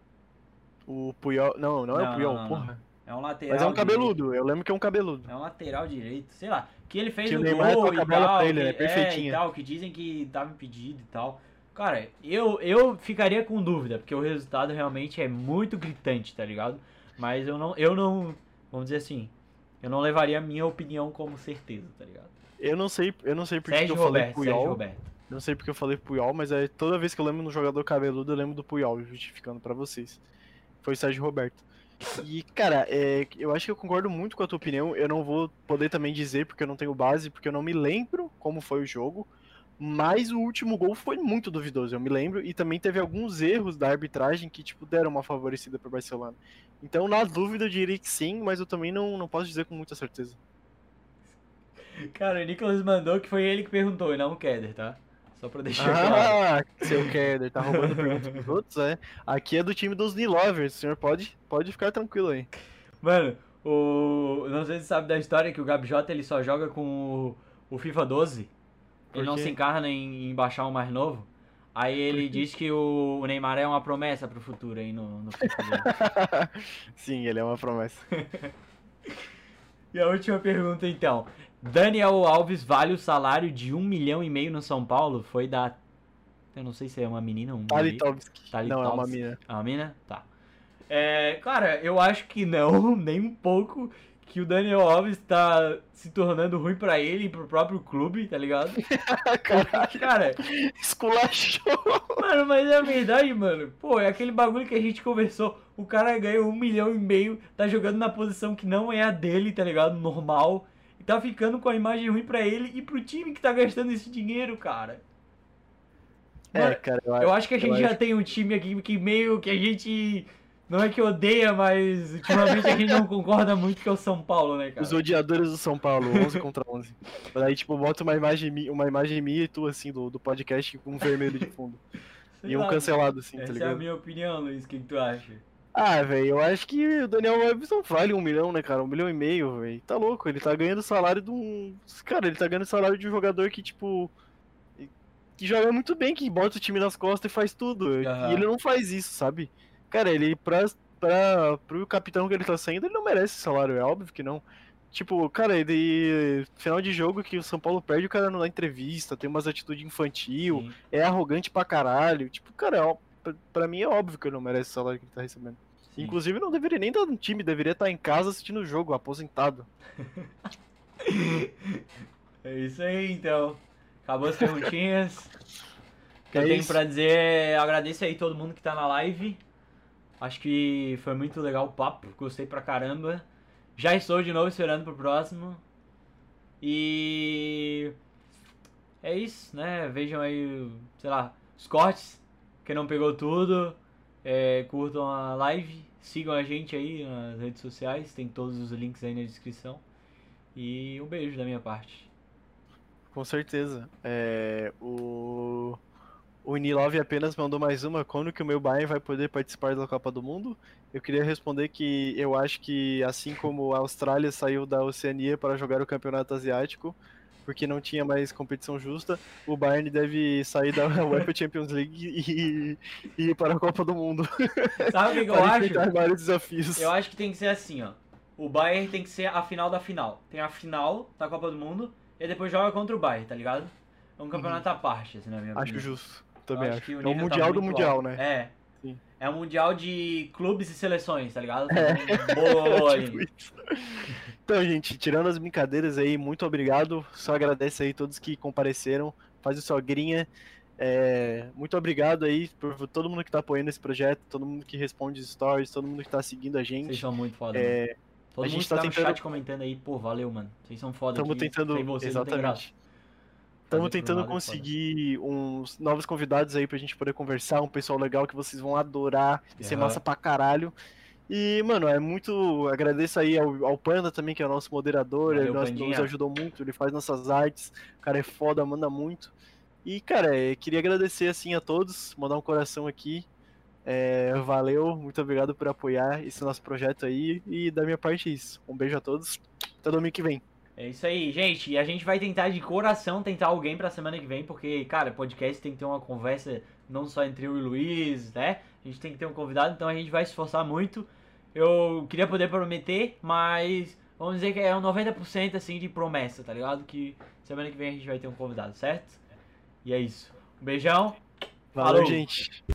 O Puyol. Não, não, não é o Puyol, não, porra. É um lateral. Mas é um cabeludo, direito. eu lembro que é um cabeludo. É um lateral direito, sei lá. Que ele fez que o gol e tal, ele, né? é, e tal, que dizem que tava impedido e tal. Cara, eu, eu ficaria com dúvida, porque o resultado realmente é muito gritante, tá ligado? Mas eu não, eu não, vamos dizer assim, eu não levaria a minha opinião como certeza, tá ligado? Eu não sei, eu não sei porque Sérgio eu Roberto, falei Puyol. Sérgio Roberto. Não sei porque eu falei Puyol, mas é toda vez que eu lembro no jogador cabeludo, eu lembro do Puyol, justificando para vocês. Foi o Sérgio Roberto. E, cara, é, eu acho que eu concordo muito com a tua opinião. Eu não vou poder também dizer porque eu não tenho base, porque eu não me lembro como foi o jogo. Mas o último gol foi muito duvidoso, eu me lembro. E também teve alguns erros da arbitragem que, tipo, deram uma favorecida para Barcelona. Então, na dúvida, eu diria que sim, mas eu também não, não posso dizer com muita certeza. Cara, o Nicolas mandou que foi ele que perguntou e não o Keder, tá? Só pra deixar ah, claro. Ah, seu Keder, tá roubando perguntas pros outros, é? Aqui é do time dos Nilovers, o senhor pode, pode ficar tranquilo aí. Mano, o... Não sei se você sabe da história que o Gabi Jota ele só joga com o, o FIFA 12. Ele não se encarna em, em baixar um mais novo. Aí ele diz que o, Neymar é uma promessa pro futuro aí no, no Sim, ele é uma promessa. e a última pergunta então. Daniel Alves vale o salário de um milhão e meio no São Paulo? Foi da. Eu não sei se é uma menina ou um. Talitovski. Tali Não, é uma mina. É uma mina? Tá. É, cara, eu acho que não, nem um pouco. Que o Daniel Alves tá se tornando ruim pra ele e pro próprio clube, tá ligado? Caralho, Cara, esculachou. Mano, mas é verdade, mano. Pô, é aquele bagulho que a gente conversou. O cara ganhou um milhão e meio, tá jogando na posição que não é a dele, tá ligado? Normal. E tá ficando com a imagem ruim pra ele e pro time que tá gastando esse dinheiro, cara. É, cara, eu, eu acho que a gente já acho- tem um time aqui que meio que a gente. Não é que odeia, mas ultimamente a gente não concorda muito que é o São Paulo, né, cara? Os odiadores do São Paulo, 11 contra 11. Daí, tipo, bota uma imagem, uma imagem minha e tu, assim, do, do podcast com um vermelho de fundo. Sei e um lá, cancelado, assim, Essa tá é a ligado? minha opinião, Luiz. O que, que tu acha? Ah, velho, eu acho que o Daniel Alves não vale um milhão, né, cara? Um milhão e meio, velho. Tá louco, ele tá ganhando salário de um. Cara, ele tá ganhando salário de um jogador que, tipo. Que joga muito bem, que bota o time nas costas e faz tudo. Aham. E ele não faz isso, sabe? Cara, ele, pra, pra, pro capitão que ele tá saindo, ele não merece esse salário, é óbvio que não. Tipo, cara, ele. Final de jogo que o São Paulo perde, o cara não dá entrevista, tem umas atitudes infantil, Sim. é arrogante pra caralho. Tipo, cara, é pra mim é óbvio que ele não merece o salário que ele tá recebendo. Sim. Inclusive, não deveria nem estar no time, deveria estar em casa assistindo o jogo, aposentado. É isso aí, então. Acabou as perguntinhas. O que eu É tenho isso. pra dizer é agradeço aí todo mundo que tá na live. Acho que foi muito legal o papo, gostei pra caramba. Já estou de novo esperando pro próximo. E é isso, né? Vejam aí, sei lá, os cortes. Quem não pegou tudo, é, curtam a live, sigam a gente aí nas redes sociais, tem todos os links aí na descrição. E um beijo da minha parte. Com certeza. É, o o Nilov apenas mandou mais uma. Quando que o meu Bayern vai poder participar da Copa do Mundo? Eu queria responder que eu acho que, assim como a Austrália saiu da Oceania para jogar o Campeonato Asiático, porque não tinha mais competição justa, o Bayern deve sair da UEFA Champions League e, e ir para a Copa do Mundo. Sabe o que, eu acho? vários desafios. Eu acho que tem que ser assim, ó. O Bayern tem que ser a final da final. Tem a final da Copa do Mundo e depois joga contra o Bayern, tá ligado? É um campeonato à parte, assim, na minha Acho opinião. justo. Eu Também acho acho. É o tá Mundial do muito Mundial, alto. né? É. Sim. É um mundial de clubes e seleções, tá ligado? É. Um. Tipo. Então, gente, tirando as brincadeiras aí, muito obrigado. Só agradece aí todos que compareceram. Faz o sogrinha. É, muito obrigado aí por todo mundo que tá apoiando esse projeto, todo mundo que responde os stories, todo mundo que tá seguindo a Vocês gente. são muito foda. É, Todo a mundo gente que tá tá no tentando- chat comentando aí, pô, valeu, mano. Vocês são foda estamos tentando. Sem vocês não tem graça. Exatamente. Estamos tentando é conseguir uns novos convidados aí pra gente poder conversar, um pessoal legal que vocês vão adorar, vai ser massa pra caralho. E, mano, é muito. Agradeço aí ao, ao Panda também, que é o nosso moderador, Valeu, ele nos, Pandinha. nos ajudou muito, ele faz nossas artes, o cara é foda, manda muito. E, cara, é, queria agradecer assim a todos, mandar um coração aqui. É, valeu, muito obrigado por apoiar esse nosso projeto aí. E da minha parte é isso. Um beijo a todos. Até domingo que vem. É isso aí, gente. E a gente vai tentar de coração tentar alguém pra semana que vem, porque, cara, podcast tem que ter uma conversa não só entre eu e o Luiz, né? A gente tem que ter um convidado, então a gente vai se esforçar muito. Eu queria poder prometer, mas vamos dizer que é um 90% assim de promessa, tá ligado? Que semana que vem a gente vai ter um convidado, certo? E é isso. Um beijão. Valeu, Falou. gente.